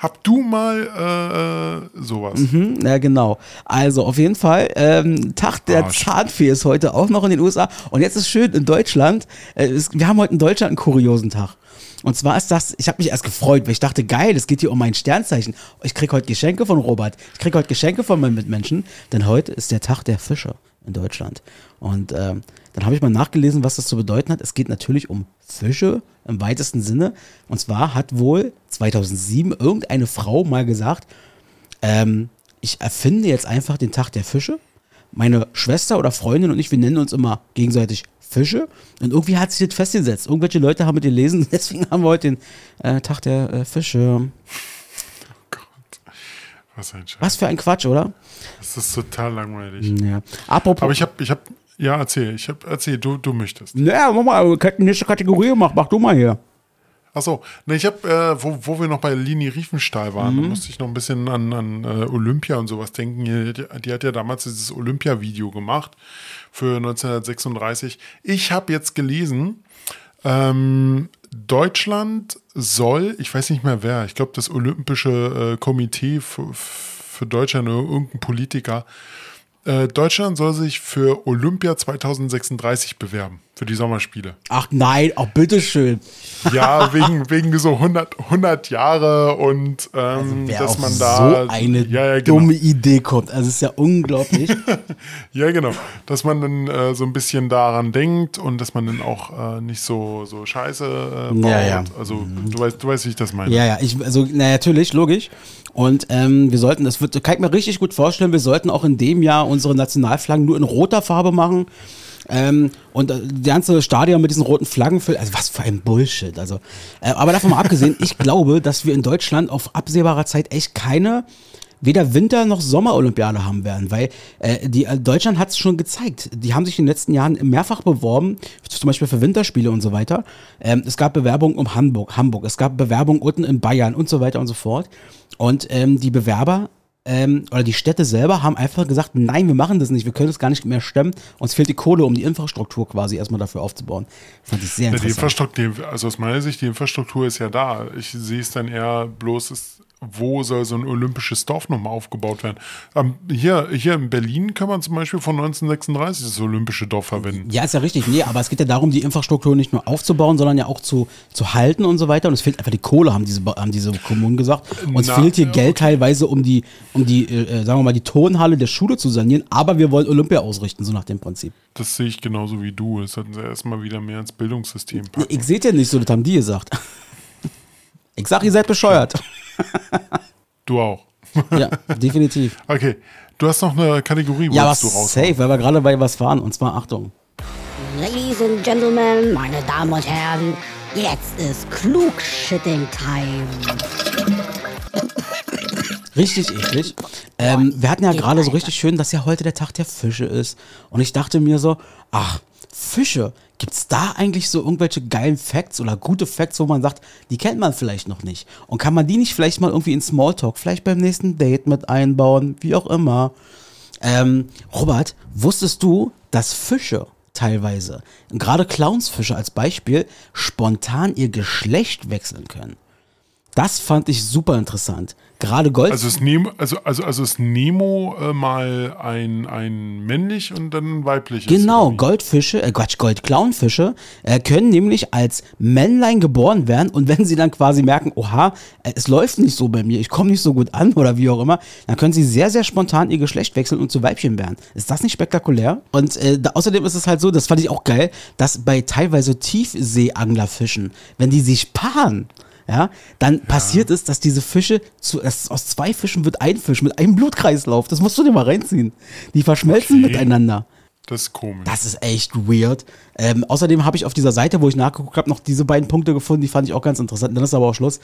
Hab du mal äh, äh, sowas? Hm, ja, genau. Also auf jeden Fall, ähm, Tag der Arsch. Zahnfee ist heute auch noch in den USA. Und jetzt ist schön in Deutschland, äh, es, wir haben heute in Deutschland einen kuriosen Tag. Und zwar ist das, ich habe mich erst gefreut, weil ich dachte, geil, es geht hier um mein Sternzeichen. Ich krieg heute Geschenke von Robert. Ich krieg heute Geschenke von meinen Mitmenschen, denn heute ist der Tag der Fische. In Deutschland. Und ähm, dann habe ich mal nachgelesen, was das zu bedeuten hat. Es geht natürlich um Fische im weitesten Sinne. Und zwar hat wohl 2007 irgendeine Frau mal gesagt, ähm, ich erfinde jetzt einfach den Tag der Fische. Meine Schwester oder Freundin und ich, wir nennen uns immer gegenseitig Fische. Und irgendwie hat sich das festgesetzt. Irgendwelche Leute haben mit gelesen, deswegen haben wir heute den äh, Tag der äh, Fische. Was ein Scheiß. Was für ein Quatsch, oder? Das ist total langweilig. Ja. Apropos. Aber ich habe, ich habe, ja, erzähl, ich habe, erzähl, du, du möchtest. Naja, mach mal, nächste Kategorie gemacht, mach du mal hier. Achso, ne, ich habe, äh, wo, wo wir noch bei Lini Riefenstahl waren, da musste ich noch ein bisschen an, an äh, Olympia und sowas denken. Die, die hat ja damals dieses Olympia-Video gemacht für 1936. Ich habe jetzt gelesen, ähm, Deutschland soll, ich weiß nicht mehr wer, ich glaube das Olympische äh, Komitee für, Deutschland oder irgendein Politiker, äh, Deutschland soll sich für Olympia 2036 bewerben, für die Sommerspiele. Ach nein, auch bitteschön. Ja, wegen, wegen so 100, 100 Jahre und ähm, Wer dass auf man da. so eine ja, ja, genau. dumme Idee kommt. Also es ist ja unglaublich. Ja, genau. Dass man dann äh, so ein bisschen daran denkt und dass man dann auch äh, nicht so, so scheiße äh, baut. Ja, ja. Also du weißt, du weißt, wie ich das meine. ja, ja, ich, also, na natürlich, logisch. Und ähm, wir sollten, das wird, kann ich mir richtig gut vorstellen, wir sollten auch in dem Jahr unsere Nationalflaggen nur in roter Farbe machen. Ähm, und äh, ganze Stadion mit diesen roten Flaggen füllt. Also was für ein Bullshit. Also, äh, aber davon mal abgesehen, ich glaube, dass wir in Deutschland auf absehbarer Zeit echt keine weder Winter- noch Sommerolympiade haben werden, weil äh, die, äh, Deutschland hat es schon gezeigt. Die haben sich in den letzten Jahren mehrfach beworben, zum Beispiel für Winterspiele und so weiter. Ähm, es gab Bewerbungen um Hamburg, Hamburg, es gab Bewerbungen unten in Bayern und so weiter und so fort. Und ähm, die Bewerber ähm, oder die Städte selber haben einfach gesagt, nein, wir machen das nicht, wir können das gar nicht mehr stemmen. Uns fehlt die Kohle, um die Infrastruktur quasi erstmal dafür aufzubauen. Fand ich sehr Ja, die interessant. Infrastruktur, also aus meiner Sicht, die Infrastruktur ist ja da. Ich sehe es dann eher bloß, ist, wo soll so ein olympisches Dorf nochmal aufgebaut werden? Ähm, hier, hier in Berlin kann man zum Beispiel von 1936 das olympische Dorf verwenden. Ja, ist ja richtig. Nee, aber es geht ja darum, die Infrastruktur nicht nur aufzubauen, sondern ja auch zu, zu halten und so weiter. Und es fehlt einfach die Kohle, haben diese, haben diese Kommunen gesagt. Uns Na, fehlt hier ja, Geld teilweise, um die, um die, äh, sagen wir mal, die Turnhalle der Schule zu sanieren. Aber wir wollen Olympia ausrichten, so nach dem Prinzip. Das sehe ich genauso wie du. Das sollten sie erstmal wieder mehr ins Bildungssystem packen. ich seht ja nicht so, das haben die gesagt. Ich sag, ihr seid bescheuert. Du auch. Ja, definitiv. Okay, du hast noch eine Kategorie, Ja, wolltest was du raus. safe, weil wir gerade bei was waren. Und zwar, Achtung. Ladies and Gentlemen, meine Damen und Herren, jetzt ist Klugschitting-Time. Richtig eklig. Ähm, wir hatten ja gerade so richtig schön, dass ja heute der Tag der Fische ist. Und ich dachte mir so, ach, Fische, gibt's da eigentlich so irgendwelche geilen Facts oder gute Facts, wo man sagt, die kennt man vielleicht noch nicht? Und kann man die nicht vielleicht mal irgendwie in Smalltalk, vielleicht beim nächsten Date mit einbauen, wie auch immer? Ähm, Robert, wusstest du, dass Fische teilweise, gerade Clownsfische als Beispiel, spontan ihr Geschlecht wechseln können? Das fand ich super interessant. Gerade Gold. Also ist Nemo, also, also, also ist Nemo äh, mal ein, ein männlich und dann ein weibliches. Genau? Goldfische, äh Quatsch, Goldclownfische äh, können nämlich als Männlein geboren werden und wenn sie dann quasi merken, oha, äh, es läuft nicht so bei mir, ich komme nicht so gut an oder wie auch immer, dann können sie sehr, sehr spontan ihr Geschlecht wechseln und zu Weibchen werden. Ist das nicht spektakulär? Und äh, da, außerdem ist es halt so, das fand ich auch geil, dass bei teilweise Tiefseeanglerfischen, wenn die sich paaren, ja, dann passiert es, dass diese Fische, zu, dass aus zwei Fischen wird ein Fisch mit einem Blutkreislauf. Das musst du dir mal reinziehen. Die verschmelzen Okay. miteinander. Das ist komisch. Das ist echt weird. Ähm, außerdem habe ich auf dieser Seite, wo ich nachgeguckt habe, noch diese beiden Punkte gefunden, die fand ich auch ganz interessant. Dann ist aber auch Schluss.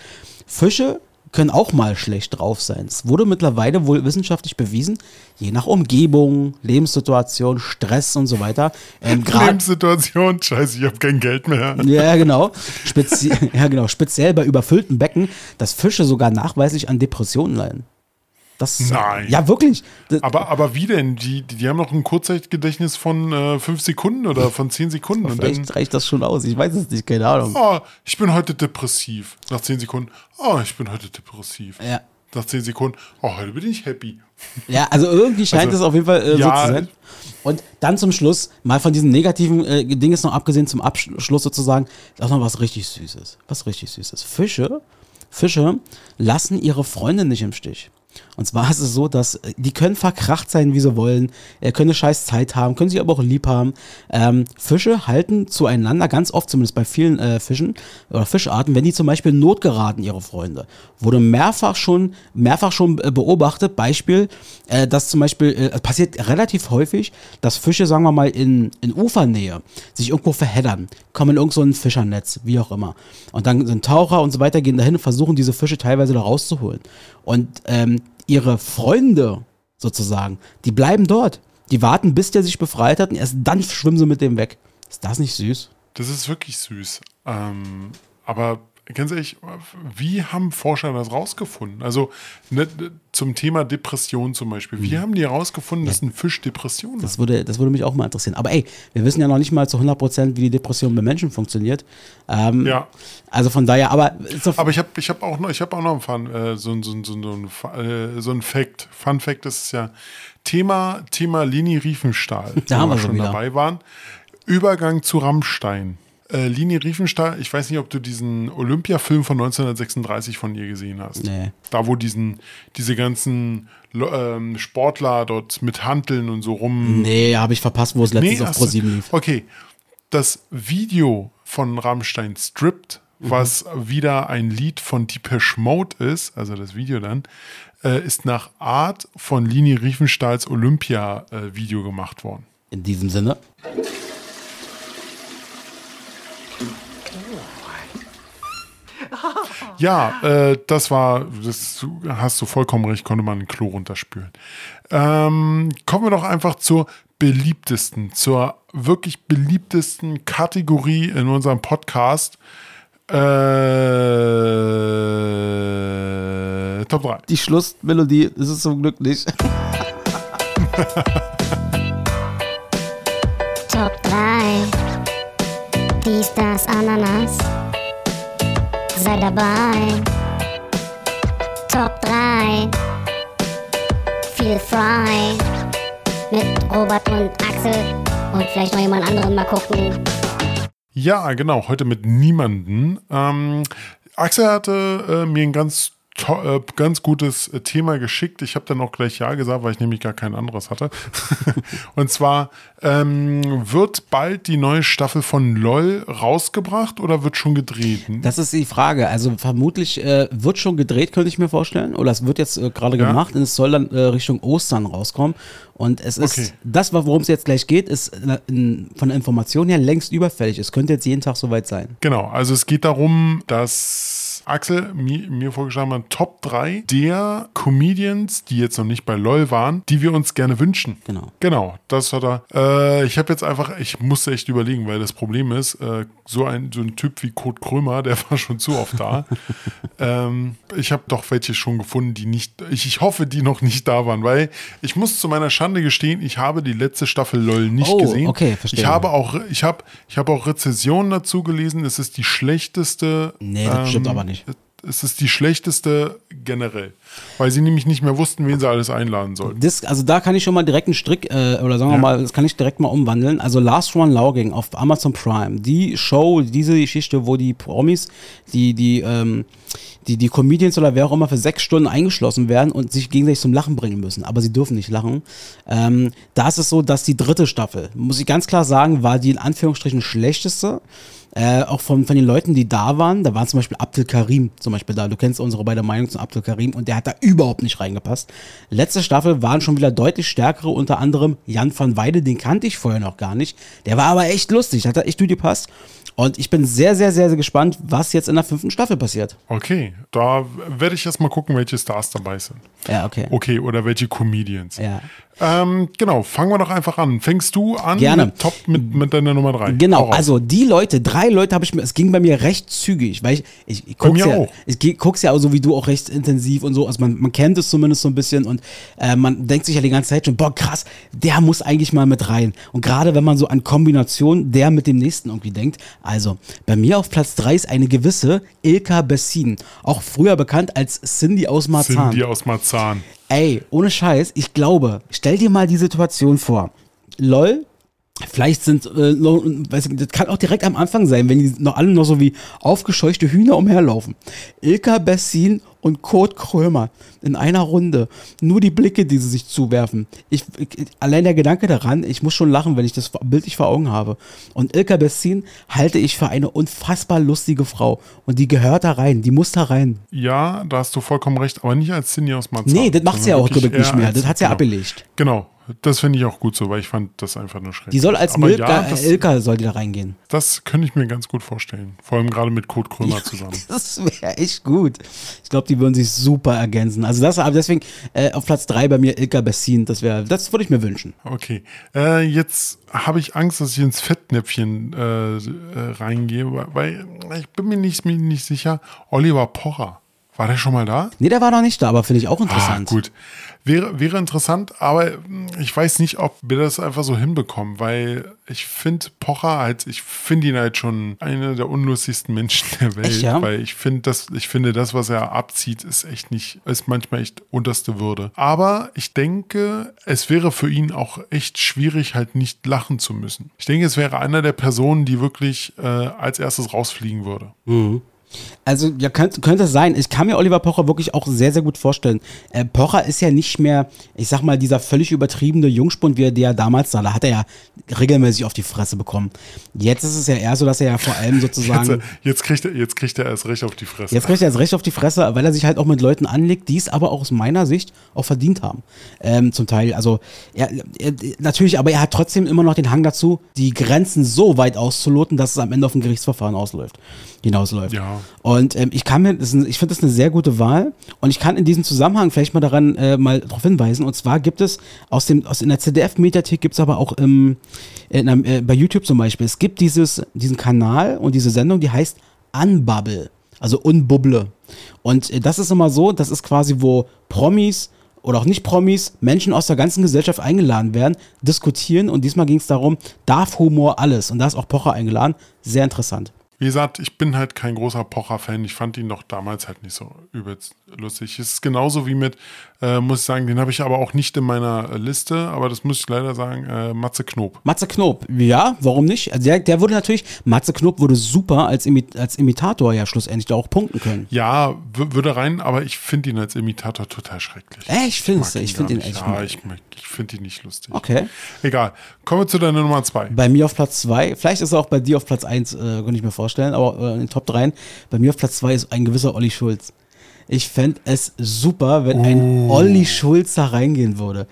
Fische können auch mal schlecht drauf sein. Es wurde mittlerweile wohl wissenschaftlich bewiesen, je nach Umgebung, Lebenssituation, Stress und so weiter. Ähm, Lebenssituation, scheiße, ich habe kein Geld mehr. ja, genau. Spezi ja, genau. Speziell bei überfüllten Becken, dass Fische sogar nachweislich an Depressionen leiden. Das, Nein. Ja, wirklich. Aber, aber wie denn? Die, die, die haben noch ein Kurzzeitgedächtnis von äh, fünf Sekunden oder von zehn Sekunden. Und dann, vielleicht reicht das schon aus. Ich weiß es nicht, keine Ahnung. oh, ich bin heute depressiv. Nach zehn Sekunden, oh, ich bin heute depressiv. Ja. Nach zehn Sekunden, oh, heute bin ich happy. Ja, also irgendwie scheint Also, es auf jeden Fall äh, ja. so zu sein. Und dann zum Schluss, mal von diesen negativen äh, Dinges noch abgesehen, zum Abschluss sozusagen, ist auch noch was richtig Süßes. Was richtig Süßes. Fische, Fische lassen ihre Freundin nicht im Stich. Und zwar ist es so, dass äh, die können verkracht sein, wie sie wollen, können eine scheiß Zeit haben, können sich aber auch lieb haben. Ähm, Fische halten zueinander, ganz oft zumindest bei vielen äh, Fischen oder Fischarten, wenn die zum Beispiel in Not geraten, ihre Freunde. Wurde mehrfach schon, mehrfach schon äh, beobachtet, Beispiel, äh, dass zum Beispiel, äh, passiert relativ häufig, dass Fische, sagen wir mal, in, in Ufernähe sich irgendwo verheddern, kommen in irgend so Fischernetz, wie auch immer. Und dann sind Taucher und so weiter, gehen dahin und versuchen diese Fische teilweise da rauszuholen. Und ähm, ihre Freunde sozusagen, die bleiben dort. Die warten, bis der sich befreit hat und erst dann schwimmen sie mit dem weg. Ist das nicht süß? Das ist wirklich süß. Ähm, aber ganz ehrlich, wie haben Forscher das rausgefunden? Also ne, zum Thema Depression zum Beispiel. Wie haben die herausgefunden, dass ein Fisch Depression Das hat? würde, das würde mich auch mal interessieren. Aber ey, wir wissen ja noch nicht mal zu 100%, wie die Depression bei Menschen funktioniert. Ähm, Ja. Also von daher, aber, Aber ich habe ich hab auch noch, ich hab auch noch einen Fun, äh, so, ein- so, so, so, ein, äh, so ein Fact. Fun Fact ist ja Thema, Thema Lini Riefenstahl, Da wo haben wir schon wieder. dabei waren. Übergang zu Rammstein. Äh, Lini Riefenstahl, ich weiß nicht, ob du diesen Olympia-Film von 1936 von ihr gesehen hast. Nee. Da, wo diesen, diese ganzen ähm, Sportler dort mit Hanteln und so rum. nee, habe ich verpasst, wo es letztens auf hast du- Pro7 lief. Okay, das Video von Rammstein Stripped, Mhm. was wieder ein Lied von Depeche Mode ist, also das Video dann, äh, ist nach Art von Lini Riefenstahls Olympia-Video gemacht worden. In diesem Sinne. Ja, äh, das war, das hast du vollkommen recht, konnte man ein Klo runterspülen. Ähm, kommen wir doch einfach zur beliebtesten, zur wirklich beliebtesten Kategorie in unserem Podcast. Äh, Top 3. Die Schlussmelodie ist es zum Glück nicht. Top 3. Dies, das, Ananas. Sei dabei. Top 3. Feel Fry. Mit Robert und Axel. Und vielleicht noch jemand anderen mal gucken. Ja, genau, heute mit niemanden. Ähm, Axel hatte äh, mir ein ganz, äh, ganz gutes äh, Thema geschickt. Ich habe dann auch gleich Ja gesagt, weil ich nämlich gar kein anderes hatte. Und zwar ähm, wird bald die neue Staffel von LOL rausgebracht oder wird schon gedreht? Das ist die Frage. Also vermutlich äh, wird schon gedreht, könnte ich mir vorstellen. Oder es wird jetzt äh, gerade Ja. gemacht und es soll dann äh, Richtung Ostern rauskommen. Und es ist, Okay. das, worum es jetzt gleich geht, ist äh, in, von der Information her längst überfällig. Es könnte jetzt jeden Tag soweit sein. Genau, also es geht darum, dass Axel mir, mir vorgeschlagen hat, Top 3 der Comedians, die jetzt noch nicht bei LOL waren, die wir uns gerne wünschen. Genau. Genau, das hat er. Äh, ich habe jetzt einfach, ich musste echt überlegen, weil das Problem ist, äh, so, ein, so ein Typ wie Kurt Krömer, der war schon zu oft da. ähm, ich habe doch welche schon gefunden, die nicht, ich, ich hoffe, die noch nicht da waren, weil ich muss zu meiner Schande gestehen, ich habe die letzte Staffel LOL nicht Oh, gesehen. okay, verstehe. Ich habe auch, ich habe, ich habe auch Rezensionen dazu gelesen. Es ist die schlechteste. Nee, das stimmt aber nicht. Es ist die schlechteste generell, weil sie nämlich nicht mehr wussten, wen sie alles einladen sollten. Das, also da kann ich schon mal direkt einen Strick, äh, oder sagen wir Ja. mal, das kann ich direkt mal umwandeln. Also Last One Logging auf Amazon Prime, die Show, diese Geschichte, wo die Promis, die, die, ähm, die, die Comedians oder wer auch immer für sechs Stunden eingeschlossen werden und sich gegenseitig zum Lachen bringen müssen. Aber sie dürfen nicht lachen. Ähm, da ist es so, dass die dritte Staffel, muss ich ganz klar sagen, war die in Anführungsstrichen schlechteste. Äh, auch von, von den Leuten, die da waren, da war zum Beispiel Abdel Karim zum Beispiel da. Du kennst unsere beide Meinungen zu Abdel Karim und der hat da überhaupt nicht reingepasst. Letzte Staffel waren schon wieder deutlich stärkere, unter anderem Jan van Weide, den kannte ich vorher noch gar nicht. Der war aber echt lustig, hat da echt gut gepasst. Und ich bin sehr, sehr, sehr, sehr gespannt, was jetzt in der fünften Staffel passiert. Okay, da werde ich erst mal gucken, welche Stars dabei sind. Ja, okay. Okay, oder welche Comedians. Ja. Ähm, genau, fangen wir doch einfach an. Fängst du an Gerne. mit Top mit, mit deiner Nummer 3? Genau, also die Leute, drei Leute habe ich mir, es ging bei mir recht zügig, weil ich, ich, ich guck's ja, auch. ich guck's ja auch so wie du auch recht intensiv und so, also man, man kennt es zumindest so ein bisschen und äh, man denkt sich ja die ganze Zeit schon, boah krass, der muss eigentlich mal mit rein. Und gerade wenn man so an Kombination der mit dem nächsten irgendwie denkt, also bei mir auf Platz drei ist eine gewisse Ilka Bessin, auch früher bekannt als Cindy aus Marzahn. Cindy aus Marzahn. Ey, ohne Scheiß, ich glaube, stell dir mal die Situation vor. LOL, vielleicht sind, äh, weiß ich, das kann auch direkt am Anfang sein, wenn die noch alle noch so wie aufgescheuchte Hühner umherlaufen. Ilka Bessin und Kurt Krömer in einer Runde. Nur die Blicke, die sie sich zuwerfen. Ich, ich, allein der Gedanke daran, ich muss schon lachen, wenn ich das bildlich vor Augen habe. Und Ilka Bessin halte ich für eine unfassbar lustige Frau. Und die gehört da rein, die muss da rein. Ja, da hast du vollkommen recht, aber nicht als Cindy aus Marzahn. Nee, das macht sie ja auch, glaube ich, nicht mehr. Das hat sie ja genau. abgelegt. Genau, das finde ich auch gut so, weil ich fand das einfach nur schrecklich. Die soll als Milka, ja, das, Ilka soll die da reingehen. das könnte ich mir ganz gut vorstellen. Vor allem gerade mit Kurt Krömer zusammen. Das wäre echt gut. Ich glaube, die würden sich super ergänzen. Also das, aber deswegen äh, auf Platz 3 bei mir Ilka Bessin. Das wäre, das würde ich mir wünschen. Okay, äh, jetzt habe ich Angst, dass ich ins Fettnäpfchen äh, äh, reingehe, weil, ich bin mir nicht, mir nicht sicher. Oliver Pocher, war der schon mal da? Nee, der war noch nicht da, aber finde ich auch Ah, interessant. gut. Wäre, wäre interessant, aber hm, ich weiß nicht, ob wir das einfach so hinbekommen, weil ich finde Pocher halt, ich finde ihn halt schon einer der unlustigsten Menschen der Welt, Echt, ja? weil ich finde das, ich finde das, was er abzieht, ist echt nicht, ist manchmal echt unterste Würde. Aber ich denke, es wäre für ihn auch echt schwierig, halt nicht lachen zu müssen. Ich denke, es wäre einer der Personen, die wirklich äh, als erstes rausfliegen würde. Also, ja, könnte, könnte es sein. Ich kann mir Oliver Pocher wirklich auch sehr, sehr gut vorstellen. Äh, Pocher ist ja nicht mehr, ich sag mal, dieser völlig übertriebene Jungspund, wie er der damals sah. Da hat er ja regelmäßig auf die Fresse bekommen. Jetzt ist es ja eher so, dass er ja vor allem sozusagen. Jetzt, jetzt, kriegt er, jetzt kriegt er erst recht auf die Fresse. Jetzt kriegt er jetzt recht auf die Fresse, weil er sich halt auch mit Leuten anlegt, die es aber aus meiner Sicht auch verdient haben. Ähm, zum Teil. Also, er, er, natürlich, aber er hat trotzdem immer noch den Hang dazu, die Grenzen so weit auszuloten, dass es am Ende auf ein Gerichtsverfahren ausläuft, hinausläuft. Ja. Und ähm, ich kann mir, das ich finde das eine sehr gute Wahl. Und ich kann in diesem Zusammenhang vielleicht mal daran äh, mal darauf hinweisen. Und zwar gibt es aus dem, aus in der CDF-Mediathek gibt es aber auch im, in einem, äh, bei YouTube zum Beispiel, es gibt dieses, diesen Kanal und diese Sendung, die heißt Unbubble. Also Unbubble. Und äh, das ist immer so, das ist quasi, wo Promis oder auch nicht Promis, Menschen aus der ganzen Gesellschaft eingeladen werden, diskutieren und diesmal ging es darum, darf Humor alles? Und da ist auch Pocher eingeladen. Sehr interessant. Wie gesagt, ich bin halt kein großer Pocher-Fan. Ich fand ihn doch damals halt nicht so übelst lustig. Es ist genauso wie mit, äh, muss ich sagen, den habe ich aber auch nicht in meiner äh, Liste, aber das muss ich leider sagen, äh, Matze Knob. Matze Knob, ja, warum nicht? Also der, der würde natürlich, Matze Knob würde super als, Imi als Imitator ja schlussendlich da auch punkten können. Ja, würde rein, aber ich finde ihn als Imitator total schrecklich. Echt, findest du? Ich finde ihn nicht. echt. Ja, ich, ich finde ihn nicht lustig. Okay. Egal. Kommen wir zu deiner Nummer zwei. Bei mir auf Platz 2, vielleicht ist er auch bei dir auf Platz 1, äh, kann ich mir vorstellen, aber äh, in den Top 3, bei mir auf Platz 2 ist ein gewisser Olli Schulz. Ich fände es super, wenn ein Olli Schulz da reingehen würde.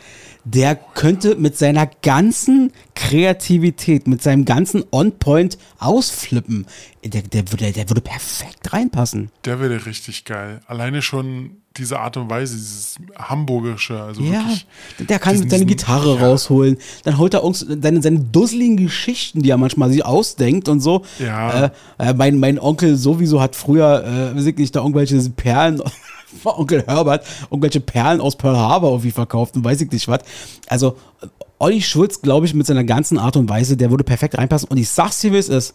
Der könnte mit seiner ganzen Kreativität, mit seinem ganzen On-Point ausflippen. Der, der, würde, der würde perfekt reinpassen. Der wäre richtig geil. Alleine schon diese Art und Weise, dieses Hamburgische, also Ja, wirklich. der kann diesen- seine Gitarre ja. rausholen. Dann holt er uns seine, seine dusseligen Geschichten, die er manchmal sich ausdenkt und so. Ja. Äh, äh, mein, mein Onkel sowieso hat früher äh, wirklich da irgendwelche Perlen, Onkel Herbert, irgendwelche Perlen aus Pearl Harbor irgendwie verkauft und weiß ich nicht was. Also, Olli Schulz, glaube ich, mit seiner ganzen Art und Weise, der würde perfekt reinpassen. Und ich sag's dir, wie es ist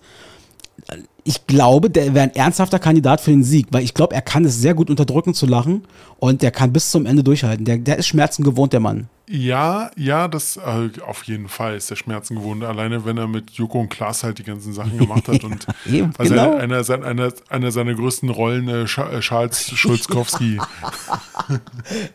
ich glaube, der wäre ein ernsthafter Kandidat für den Sieg, weil ich glaube, er kann es sehr gut unterdrücken zu lachen und der kann bis zum Ende durchhalten. Der, der ist Schmerzen gewohnt, der Mann. Ja, ja, das äh, auf jeden Fall ist der Schmerzen gewohnt. Alleine wenn er mit Joko und Klaas halt die ganzen Sachen gemacht hat und Eben, also genau. einer, einer, einer, einer seiner größten Rollen, äh, äh, Charles Schulzkowski.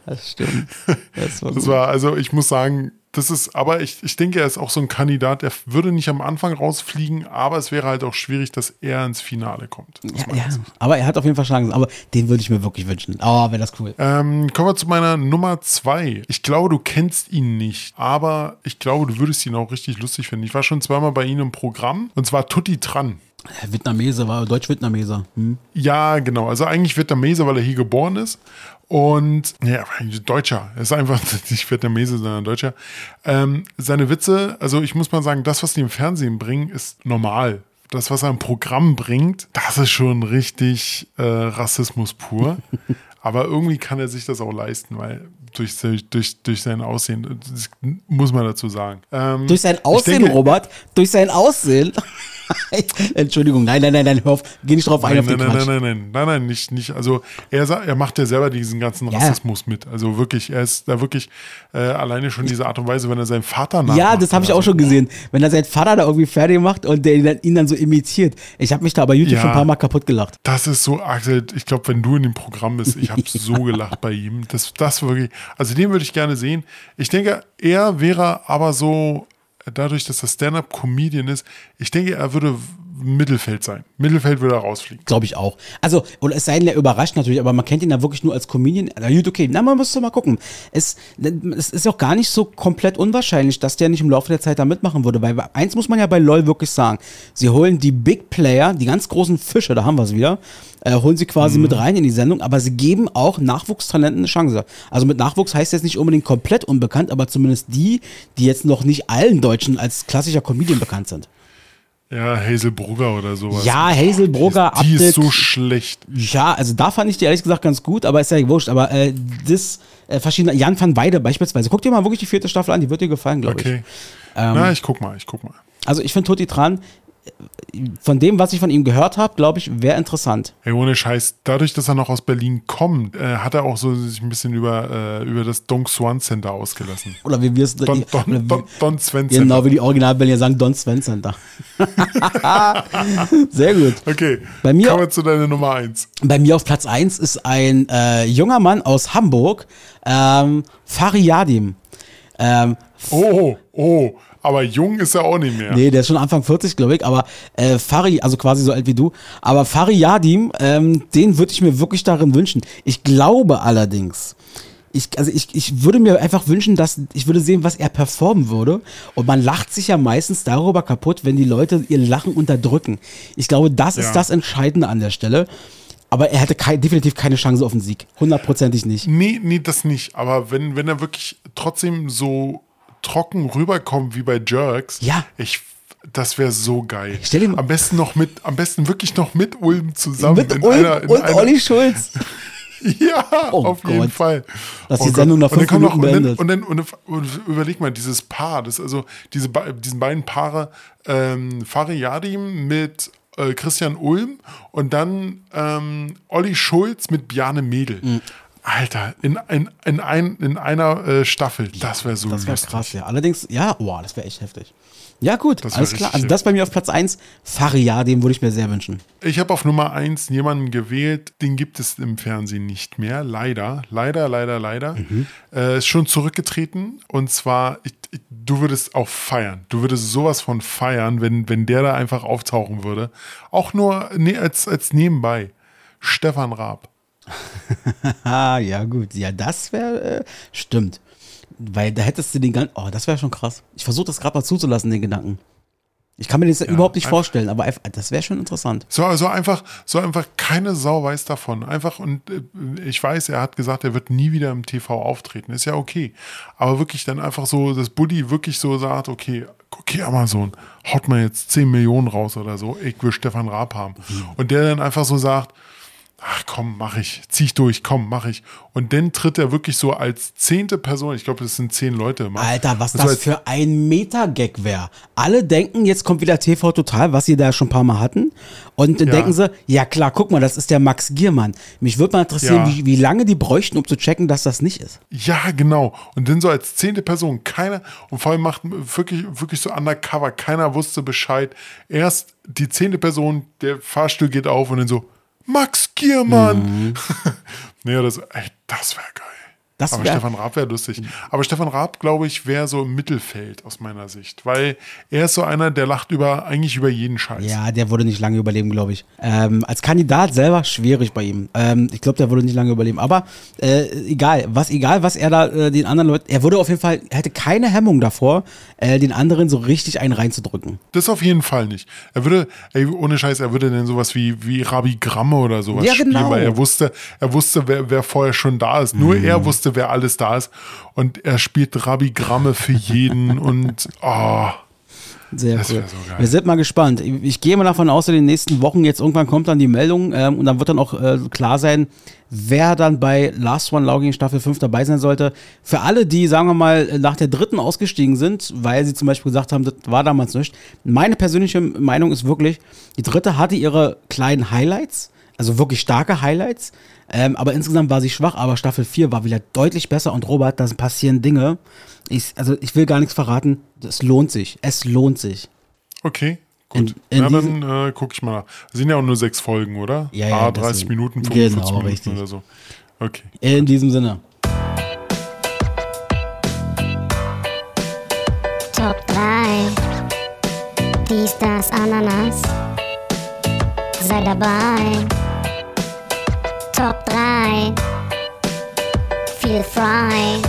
Das stimmt. Das war, Das war, also ich muss sagen, das ist, aber ich, ich denke, er ist auch so ein Kandidat, der würde nicht am Anfang rausfliegen, aber es wäre halt auch schwierig, dass er ins Finale kommt. ja, ja, aber er hat auf jeden Fall Chancen. Aber den würde ich mir wirklich wünschen. Oh, wäre das cool. Ähm, kommen wir zu meiner Nummer zwei. Ich glaube, du kennst ihn nicht, aber ich glaube, du würdest ihn auch richtig lustig finden. Ich war schon zweimal bei ihm im Programm und zwar Tutti Tran. Vietnamese war Deutsch-Vietnameser. Hm? Ja, genau. Also eigentlich Vietnamese, weil er hier geboren ist. Und ja, Deutscher. Er ist einfach nicht Vietnamese, sondern Deutscher. Ähm, seine Witze, also ich muss mal sagen, das, was die im Fernsehen bringen, ist normal. Das, was er im Programm bringt, das ist schon richtig äh, Rassismus pur. Aber irgendwie kann er sich das auch leisten, weil durch, durch, durch sein Aussehen, muss man dazu sagen. Ähm, Durch sein Aussehen, denke- Robert, durch sein Aussehen. Entschuldigung, nein, nein, nein, nein, hör auf, geh nicht drauf ein Nein, auf den nein, nein, Quatsch. nein, nein, nein, nein, nein, nicht, nicht. Also er, er macht ja selber diesen ganzen Ja. Rassismus mit. Also wirklich, er ist da wirklich äh, alleine schon diese Art und Weise, wenn er seinen Vater nachmacht. Ja, das habe ich auch so. schon gesehen. Wenn er seinen Vater da irgendwie fertig macht und der ihn dann, ihn dann so imitiert. Ich habe mich da bei YouTube Ja. schon ein paar Mal kaputt gelacht. Das ist so, Axel, ich glaube, wenn du in dem Programm bist, ich habe so gelacht bei ihm. Das, das wirklich, also den würde ich gerne sehen. Ich denke, er wäre aber so, dadurch, dass er Stand-Up-Comedian ist, ich denke, er würde Mittelfeld sein. Mittelfeld würde er rausfliegen. Glaube ich auch. Also, oder es sei denn, er überrascht natürlich, aber man kennt ihn ja wirklich nur als Comedian. Na gut, okay, na, man muss doch mal gucken. Es, es ist auch gar nicht so komplett unwahrscheinlich, dass der nicht im Laufe der Zeit da mitmachen würde, weil eins muss man ja bei LOL wirklich sagen. Sie holen die Big Player, die ganz großen Fische, da haben wir es wieder, äh, holen sie quasi mit rein in die Sendung, aber sie geben auch Nachwuchstalenten eine Chance. Also mit Nachwuchs heißt jetzt nicht unbedingt komplett unbekannt, aber zumindest die, die jetzt noch nicht allen Deutschen als klassischer Comedian bekannt sind. Ja, Hazel Brugger oder sowas. Ja, Hazel Brugger, Die ist Abdel, so schlecht. Ja, also da fand ich die ehrlich gesagt ganz gut, aber ist ja wurscht. Aber äh, das äh, verschiedene, Jan van Weide beispielsweise, guck dir mal wirklich die vierte Staffel an, die wird dir gefallen, glaube Okay. ich. Ähm, Na, ich guck mal, ich guck mal. Also ich finde Tutti Tran, von dem, was ich von ihm gehört habe, glaube ich, wäre interessant. Hey, ohne Scheiß, dadurch, dass er noch aus Berlin kommt, äh, hat er auch so sich ein bisschen über, äh, über das Dong Swan Center ausgelassen. Oder wie wir es Don, Don, Don, Don Sven Center. Genau wie die Originalberliner sagen, Don Sven Center. Sehr gut. Okay, Bei mir- kommen wir zu deiner Nummer 1. Bei mir auf Platz 1 ist ein äh, junger Mann aus Hamburg, ähm, Fariadim. Ähm, Oh, oh, aber jung ist er auch nicht mehr. Nee, der ist schon Anfang 40, glaube ich, aber äh, Fari, also quasi so alt wie du, aber Fari Yadim, ähm, den würde ich mir wirklich darin wünschen. Ich glaube allerdings, ich, also ich, ich würde mir einfach wünschen, dass ich würde sehen, was er performen würde. Und man lacht sich ja meistens darüber kaputt, wenn die Leute ihr Lachen unterdrücken. Ich glaube, das Ja. ist das Entscheidende an der Stelle. Aber er hätte kei- definitiv keine Chance auf den Sieg. Hundertprozentig nicht. Nee, nee, das nicht. Aber wenn, wenn er wirklich trotzdem so trocken rüberkommt wie bei Jerks, Ja. ich, das wäre so geil. Stell dir mal- am besten noch mit, am besten wirklich noch mit Ulm zusammen. Mit Ulm einer- in und einer- Olli Schulz. Ja, Oh auf jeden Gott. Fall. Dass Oh die. Sendung nach Und dann fünf noch- Minuten und dann, beendet. und dann, und dann und überleg mal, dieses Paar, das also diese, diesen beiden Paare, ähm, Fari Yadim mit äh, Christian Ulm und dann ähm, Olli Schulz mit Bjane Mädel. Mhm. Alter, in, in, in, ein, in einer äh, Staffel, das wäre so Das wäre krass, ja. Allerdings, ja, boah, das wäre echt heftig. Ja, gut, alles klar. Also das bei mir auf Platz 1, Faria, den würde ich mir sehr wünschen. Ich habe auf Nummer 1 jemanden gewählt, den gibt es im Fernsehen nicht mehr. Leider, leider, leider, leider. Mhm. Äh, ist schon zurückgetreten. Und zwar, ich, ich, du würdest auch feiern. Du würdest sowas von feiern, wenn, wenn der da einfach auftauchen würde. Auch nur nee, als, als nebenbei. Stefan Raab. Ah, ja, gut. Ja, das wäre, äh, stimmt. Weil da hättest du den ganzen, oh, das wäre schon krass. Ich versuche das gerade mal zuzulassen, den Gedanken. Ich kann mir das überhaupt nicht vorstellen, aber das wäre schon interessant. So, so einfach, so einfach keine Sau weiß davon. Einfach, und äh, ich weiß, er hat gesagt, er wird nie wieder im TV auftreten. Ist ja okay. Aber wirklich dann einfach so, dass Buddy wirklich so sagt, okay, okay, Amazon, haut mal jetzt 10 Millionen raus oder so, ich will Stefan Raab haben. Und der dann einfach so sagt, ach komm, mach ich, zieh ich durch, komm, mach ich. Und dann tritt er wirklich so als zehnte Person, ich glaube, das sind zehn Leute. immer. Alter, was das als- für ein Meta-Gag wäre. Alle denken, jetzt kommt wieder TV Total, was sie da schon ein paar Mal hatten. Und dann Ja. denken sie, ja klar, guck mal, das ist der Max Giermann. Mich würde mal interessieren, Ja. wie, wie lange die bräuchten, um zu checken, dass das nicht ist. Ja, genau. Und dann so als zehnte Person, keiner, und vor allem macht wirklich, wirklich so undercover, keiner wusste Bescheid. Erst die zehnte Person, der Fahrstuhl geht auf und dann so, Max Giermann. nee, das, ey, das wäre geil. Das Aber Stefan Raab wäre lustig. Aber Stefan Raab, glaube ich, wäre so im Mittelfeld aus meiner Sicht. Weil er ist so einer, der lacht über, eigentlich über jeden Scheiß. Ja, der würde nicht lange überleben, glaube ich. Ähm, als Kandidat selber schwierig bei ihm. Ähm, ich glaube, der würde nicht lange überleben. Aber äh, egal, was egal, was er da äh, den anderen Leuten, er würde auf jeden Fall, er hätte keine Hemmung davor, äh, den anderen so richtig einen reinzudrücken. Das auf jeden Fall nicht. Er würde, ey, ohne Scheiß, er würde denn sowas wie, wie Rabi Gramme oder sowas Ja, spielen, genau. weil er wusste, er wusste, wer, wer vorher schon da ist. Nur Mhm. er wusste, wer alles da ist. Und er spielt Rabi Gramme für jeden und oh, Sehr Das cool. so. Wir sind mal gespannt. Ich, ich gehe mal davon aus, in den nächsten Wochen jetzt irgendwann kommt dann die Meldung ähm, und dann wird dann auch äh, klar sein, wer dann bei Last One Logging Staffel 5 dabei sein sollte. Für alle, die, sagen wir mal, nach der dritten ausgestiegen sind, weil sie zum Beispiel gesagt haben, das war damals nicht. Meine persönliche Meinung ist wirklich, die dritte hatte ihre kleinen Highlights, also wirklich starke Highlights. Ähm, aber insgesamt war sie schwach, aber Staffel 4 war wieder deutlich besser und Robert, da passieren Dinge. Ich, also ich will gar nichts verraten. Es lohnt sich. Es lohnt sich. Okay, gut. In- in Na, diesem- dann äh, gucke ich mal nach. Sind ja auch nur sechs Folgen, oder? Ja, ja, Ah, 30 deswegen. Minuten, 45 Genau, Minuten richtig. oder so. Okay. In diesem Sinne. Top 3. Dies, das, Ananas. Sei dabei. Top 3. Feel frei.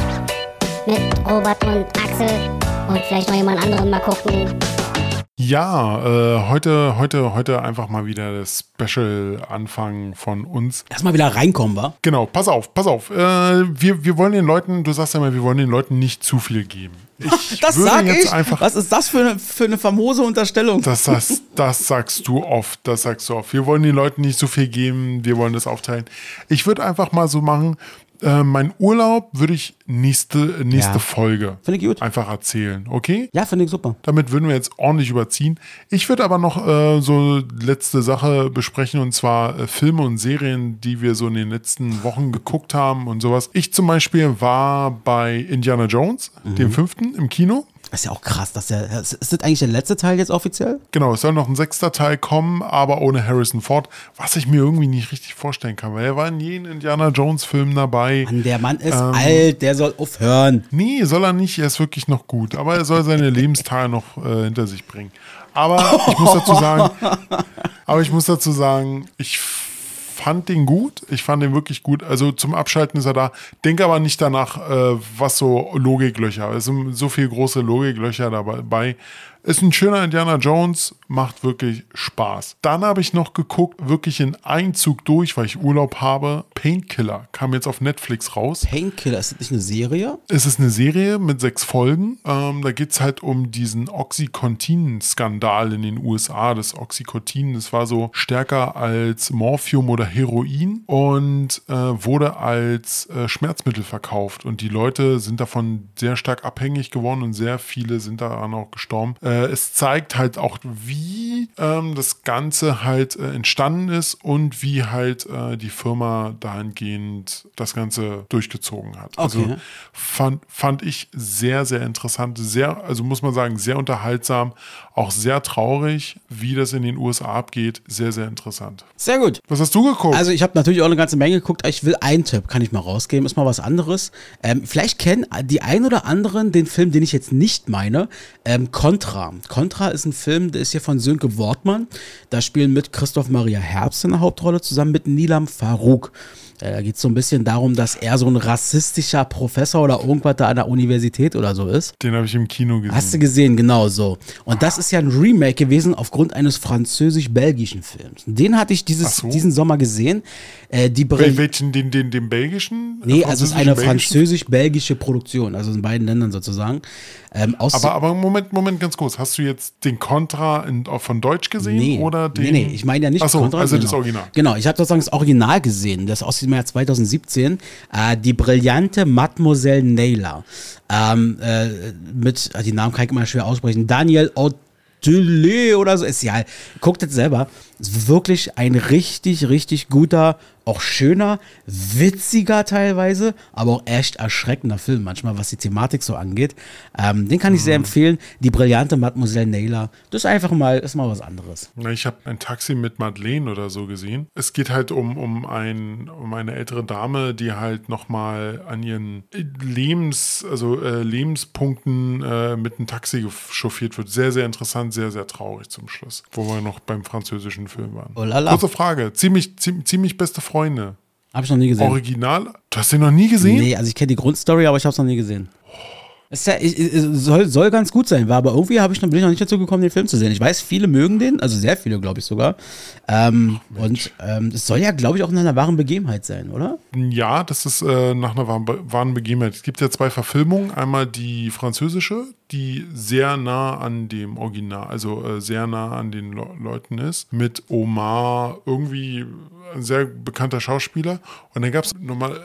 Mit Robert und Axel. Und vielleicht noch jemand anderen mal gucken. Ja, äh, heute, heute, heute einfach mal wieder das Special-Anfang von uns. Erstmal wieder reinkommen, wa? Genau, pass auf, pass auf. Äh, wir, wir wollen den Leuten, du sagst ja mal, wir wollen den Leuten nicht zu viel geben. Ich Das würde sag jetzt ich. einfach. Was ist das für eine, für eine famose Unterstellung? Das, das, das sagst du oft, das sagst du oft. Wir wollen den Leuten nicht so viel geben, wir wollen das aufteilen. Ich würde einfach mal so machen, äh, mein Urlaub würde ich nächste, nächste Ja. Folge Finde ich gut. einfach erzählen, okay? Ja, finde ich super. Damit würden wir jetzt ordentlich überziehen. Ich würde aber noch äh, so letzte Sache besprechen und zwar äh, Filme und Serien, die wir so in den letzten Wochen geguckt haben und sowas. Ich zum Beispiel war bei Indiana Jones, Mhm. dem fünften, im Kino. Das ist ja auch krass. Dass der, ist das eigentlich der letzte Teil jetzt offiziell? Genau, es soll noch ein sechster Teil kommen, aber ohne Harrison Ford, was ich mir irgendwie nicht richtig vorstellen kann, weil er war in jedem Indiana Jones Film dabei. Mann, der Mann ist Ähm. alt, der soll aufhören. Nee, soll er nicht, er ist wirklich noch gut, aber er soll seine Lebenstage noch äh, hinter sich bringen. Aber ich muss dazu sagen, aber ich muss dazu sagen, ich fand den gut, ich fand den wirklich gut. Also zum Abschalten ist er da. Denke aber nicht danach, äh, was so Logiklöcher. Es sind so viele große Logiklöcher dabei. Ist ein schöner Indiana Jones, macht wirklich Spaß. Dann habe ich noch geguckt, wirklich in Einzug durch, weil ich Urlaub habe. Painkiller kam jetzt auf Netflix raus. Painkiller, ist das nicht eine Serie? Es ist eine Serie mit sechs Folgen. Ähm, da geht es halt um diesen Oxycontin-Skandal in den USA. Das Oxycontin, das war so stärker als Morphium oder Heroin und äh, wurde als äh, Schmerzmittel verkauft. Und die Leute sind davon sehr stark abhängig geworden und sehr viele sind daran auch gestorben. Äh, es zeigt halt auch, wie ähm, das Ganze halt äh, entstanden ist und wie halt äh, die Firma dahingehend das Ganze durchgezogen hat. Also Okay. fand, fand ich sehr, sehr interessant, sehr, also muss man sagen, sehr unterhaltsam, auch sehr traurig, wie das in den USA abgeht, sehr, sehr interessant. Sehr gut. Was hast du geguckt? Also ich habe natürlich auch eine ganze Menge geguckt, aber ich will einen Tipp, kann ich mal rausgeben, ist mal was anderes. Ähm, vielleicht kennen die ein oder anderen den Film, den ich jetzt nicht meine, ähm, Contra. Contra ist ein Film, der ist hier von Sönke Wortmann. Da spielen mit Christoph Maria Herbst in der Hauptrolle zusammen mit Nilam Farouk. Äh, Da geht es so ein bisschen darum, dass er so ein rassistischer Professor oder irgendwas da an der Universität oder so ist. Den habe ich im Kino gesehen. Hast du gesehen, genau so. Und das ist ja ein Remake gewesen aufgrund eines französisch-belgischen Films. Den hatte ich dieses, so. diesen Sommer gesehen. Äh, die Wel welchen, den, den, den belgischen? Nee, Äh, also es ist eine französisch-belgische Produktion, also in beiden Ländern sozusagen. Ähm, Aber, aber Moment, Moment, ganz kurz. Hast du jetzt den Contra in, von Deutsch gesehen? nee, oder den? nee, nee, ich meine ja nicht Ach so, Contra, also genau. das Original. Genau, ich habe sozusagen das Original gesehen, das aus dem Jahr 2017. Äh, die brillante Mademoiselle Naylor. Ähm, äh, mit, äh, die Namen kann ich immer schwer aussprechen. Daniel Otele oder so. Ist ja, guckt jetzt selber. Ist wirklich ein richtig, richtig guter, auch schöner, witziger teilweise, aber auch echt erschreckender Film manchmal, was die Thematik so angeht. Ähm, den kann ich Mhm. sehr empfehlen. Die brillante Mademoiselle Naylor. Das ist einfach mal, ist mal was anderes. Ich habe ein Taxi mit Madeleine oder so gesehen. Es geht halt um, um, ein, um eine ältere Dame, die halt nochmal an ihren Lebens, also äh, Lebenspunkten äh, mit einem Taxi chauffiert wird. Sehr, sehr interessant, sehr, sehr traurig zum Schluss, wo wir noch beim französischen Film waren. Oh la la. Kurze Frage, ziemlich, ziemlich, ziemlich beste Freunde. Habe ich noch nie gesehen. Original? Du hast den noch nie gesehen? Nee, also ich kenne die Grundstory, aber ich habe es noch nie gesehen. Es ist ja, soll, soll ganz gut sein, war aber irgendwie habe ich noch, bin ich noch nicht dazu gekommen, den Film zu sehen. Ich weiß, viele mögen den, also sehr viele, glaube ich sogar. Ähm, und ähm, es soll ja, glaube ich, auch in einer wahren Begebenheit sein, oder? Ja, das ist äh, nach einer wahren, Be- wahren Begebenheit. Es gibt ja zwei Verfilmungen. Einmal die französische, die sehr nah an dem Original, also äh, sehr nah an den Le Leuten ist, mit Omar, irgendwie ein sehr bekannter Schauspieler. Und dann gab es nochmal äh,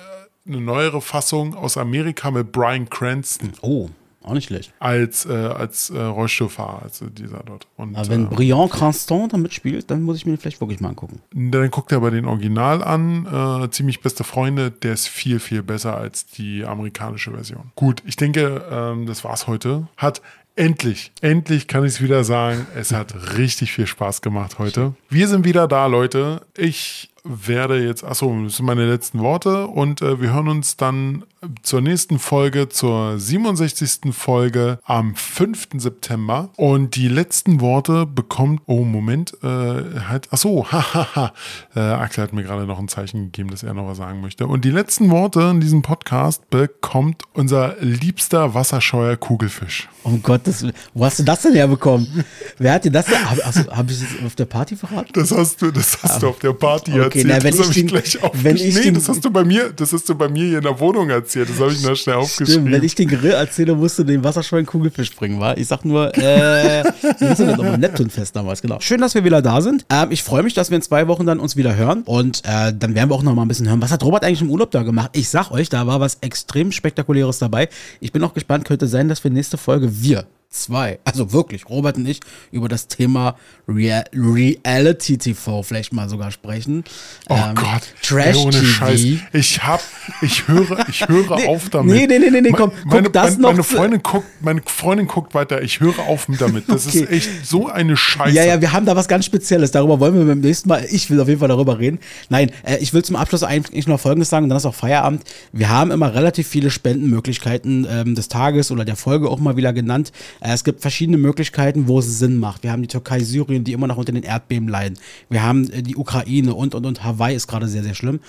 eine neuere Fassung aus Amerika mit Brian Cranston Oh, auch nicht schlecht. als, äh, als äh, Rollstuhlfahrer, also dieser dort. Und, Aber wenn äh, Briand Cranston damit spielt, dann muss ich mir den vielleicht wirklich mal angucken. Dann guckt er aber den Original an, äh, ziemlich beste Freunde, der ist viel, viel besser als die amerikanische Version. Gut, ich denke, ähm, das war's heute. Hat endlich, endlich kann ich es wieder sagen, es hat richtig viel Spaß gemacht heute. Wir sind wieder da, Leute. Ich werde jetzt, achso, das sind meine letzten Worte und äh, wir hören uns dann zur nächsten Folge, zur 67. Folge am 5. September. Und die letzten Worte bekommt, oh Moment, äh, halt, achso, hahaha, äh, Axel hat mir gerade noch ein Zeichen gegeben, dass er noch was sagen möchte. Und die letzten Worte in diesem Podcast bekommt unser liebster Wasserscheuer Kugelfisch. Um Gottes Willen. Wo hast du das denn herbekommen? Wer hat dir das denn? Habe hab ich das auf der Party verraten? Das hast du, das hast du auf der Party Okay, erzählt. na, wenn das ich habe ich gleich wenn aufgeschrieben. ich Nee, den- das hast du bei mir, das hast du bei mir hier in der Wohnung erzählt. Das habe ich noch schnell aufgeschrieben. Stimmt, wenn ich den Grill erzähle, musst du den Wasserschwein Kugelfisch bringen, wa? Ich sag nur, äh, hieß denn das nochmal? Neptunfest damals, genau. Schön, dass wir wieder da sind. Ähm, ich freue mich, dass wir in zwei Wochen dann uns wieder hören und äh, dann werden wir auch noch mal ein bisschen hören. Was hat Robert eigentlich im Urlaub da gemacht? Ich sag euch, da war was extrem spektakuläres dabei. Ich bin auch gespannt, könnte sein, dass wir nächste Folge wir zwei, also wirklich, Robert und ich, über das Thema Rea Reality TV vielleicht mal sogar sprechen. Oh Ähm, Gott, Trash ey, ohne TV. Scheiß. Ich hab, ich höre, ich höre Nee, auf damit. nee, nee, nee, nee, nee, komm, guck meine, das meine, noch meine Freundin guckt, meine Freundin guckt weiter. Ich höre auf damit. Das Okay. ist echt so eine Scheiße. Ja, ja, wir haben da was ganz Spezielles. Darüber wollen wir beim nächsten Mal. Ich will auf jeden Fall darüber reden. Nein, äh, ich will zum Abschluss eigentlich noch Folgendes sagen und dann ist auch Feierabend. Wir haben immer relativ viele Spendenmöglichkeiten ähm, des Tages oder der Folge auch mal wieder genannt. Äh, es gibt verschiedene Möglichkeiten, wo es Sinn macht. Wir haben die Türkei, Syrien, die immer noch unter den Erdbeben leiden. Wir haben äh, die Ukraine und, und, und Hawaii ist gerade sehr, sehr schlimm.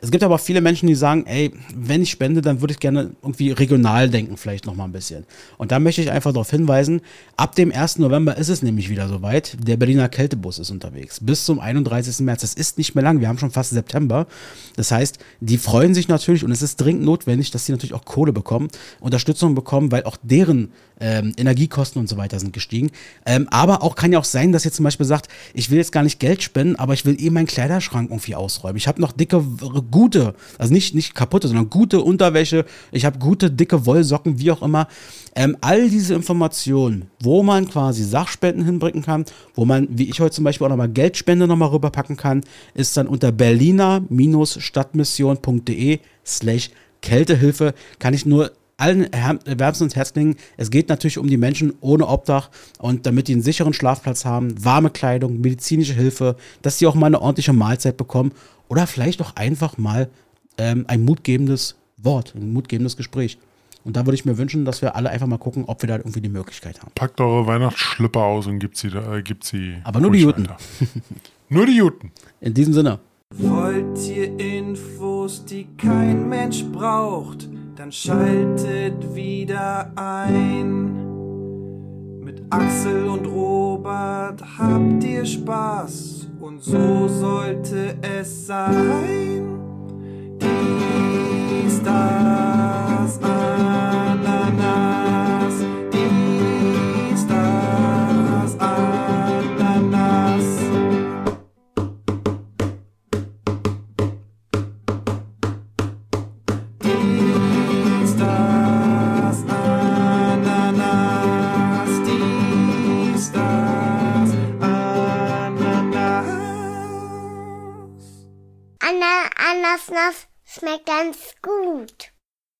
Es gibt aber viele Menschen, die sagen, ey, wenn ich spende, dann würde ich gerne irgendwie regional denken, vielleicht noch mal ein bisschen. Und da möchte ich einfach darauf hinweisen, ab dem 1. November ist es nämlich wieder soweit. Der Berliner Kältebus ist unterwegs. Bis zum 31. März. Das ist nicht mehr lang. Wir haben schon fast September. Das heißt, die freuen sich natürlich und es ist dringend notwendig, dass sie natürlich auch Kohle bekommen, Unterstützung bekommen, weil auch deren ähm, Energiekosten und so weiter sind gestiegen. Ähm, aber auch kann ja auch sein, dass ihr zum Beispiel sagt, ich will jetzt gar nicht Geld spenden, aber ich will eh meinen Kleiderschrank irgendwie ausräumen. Ich habe noch dicke, gute, also nicht, nicht kaputte, sondern gute Unterwäsche. Ich habe gute, dicke Wollsocken, wie auch immer. Ähm, all diese Informationen, wo man quasi Sachspenden hinbringen kann, wo man, wie ich heute zum Beispiel auch nochmal Geldspende nochmal rüberpacken kann, ist dann unter berliner-stadtmission.de slash Kältehilfe. Kann ich nur allen wärmstens ins Herz legen. Es geht natürlich um die Menschen ohne Obdach und damit die einen sicheren Schlafplatz haben, warme Kleidung, medizinische Hilfe, dass sie auch mal eine ordentliche Mahlzeit bekommen oder vielleicht auch einfach mal ähm, ein mutgebendes Wort, ein mutgebendes Gespräch. Und da würde ich mir wünschen, dass wir alle einfach mal gucken, ob wir da irgendwie die Möglichkeit haben. Packt eure Weihnachtsschlipper aus und gibt sie, äh, gibt sie. Aber nur die Juten. nur die Juten. In diesem Sinne. Wollt ihr Infos, die kein Mensch braucht, dann schaltet wieder ein. Mit Axel und Robert habt ihr Spaß und so sollte es sein. Dies, das, Ananas. Schmeckt ganz gut.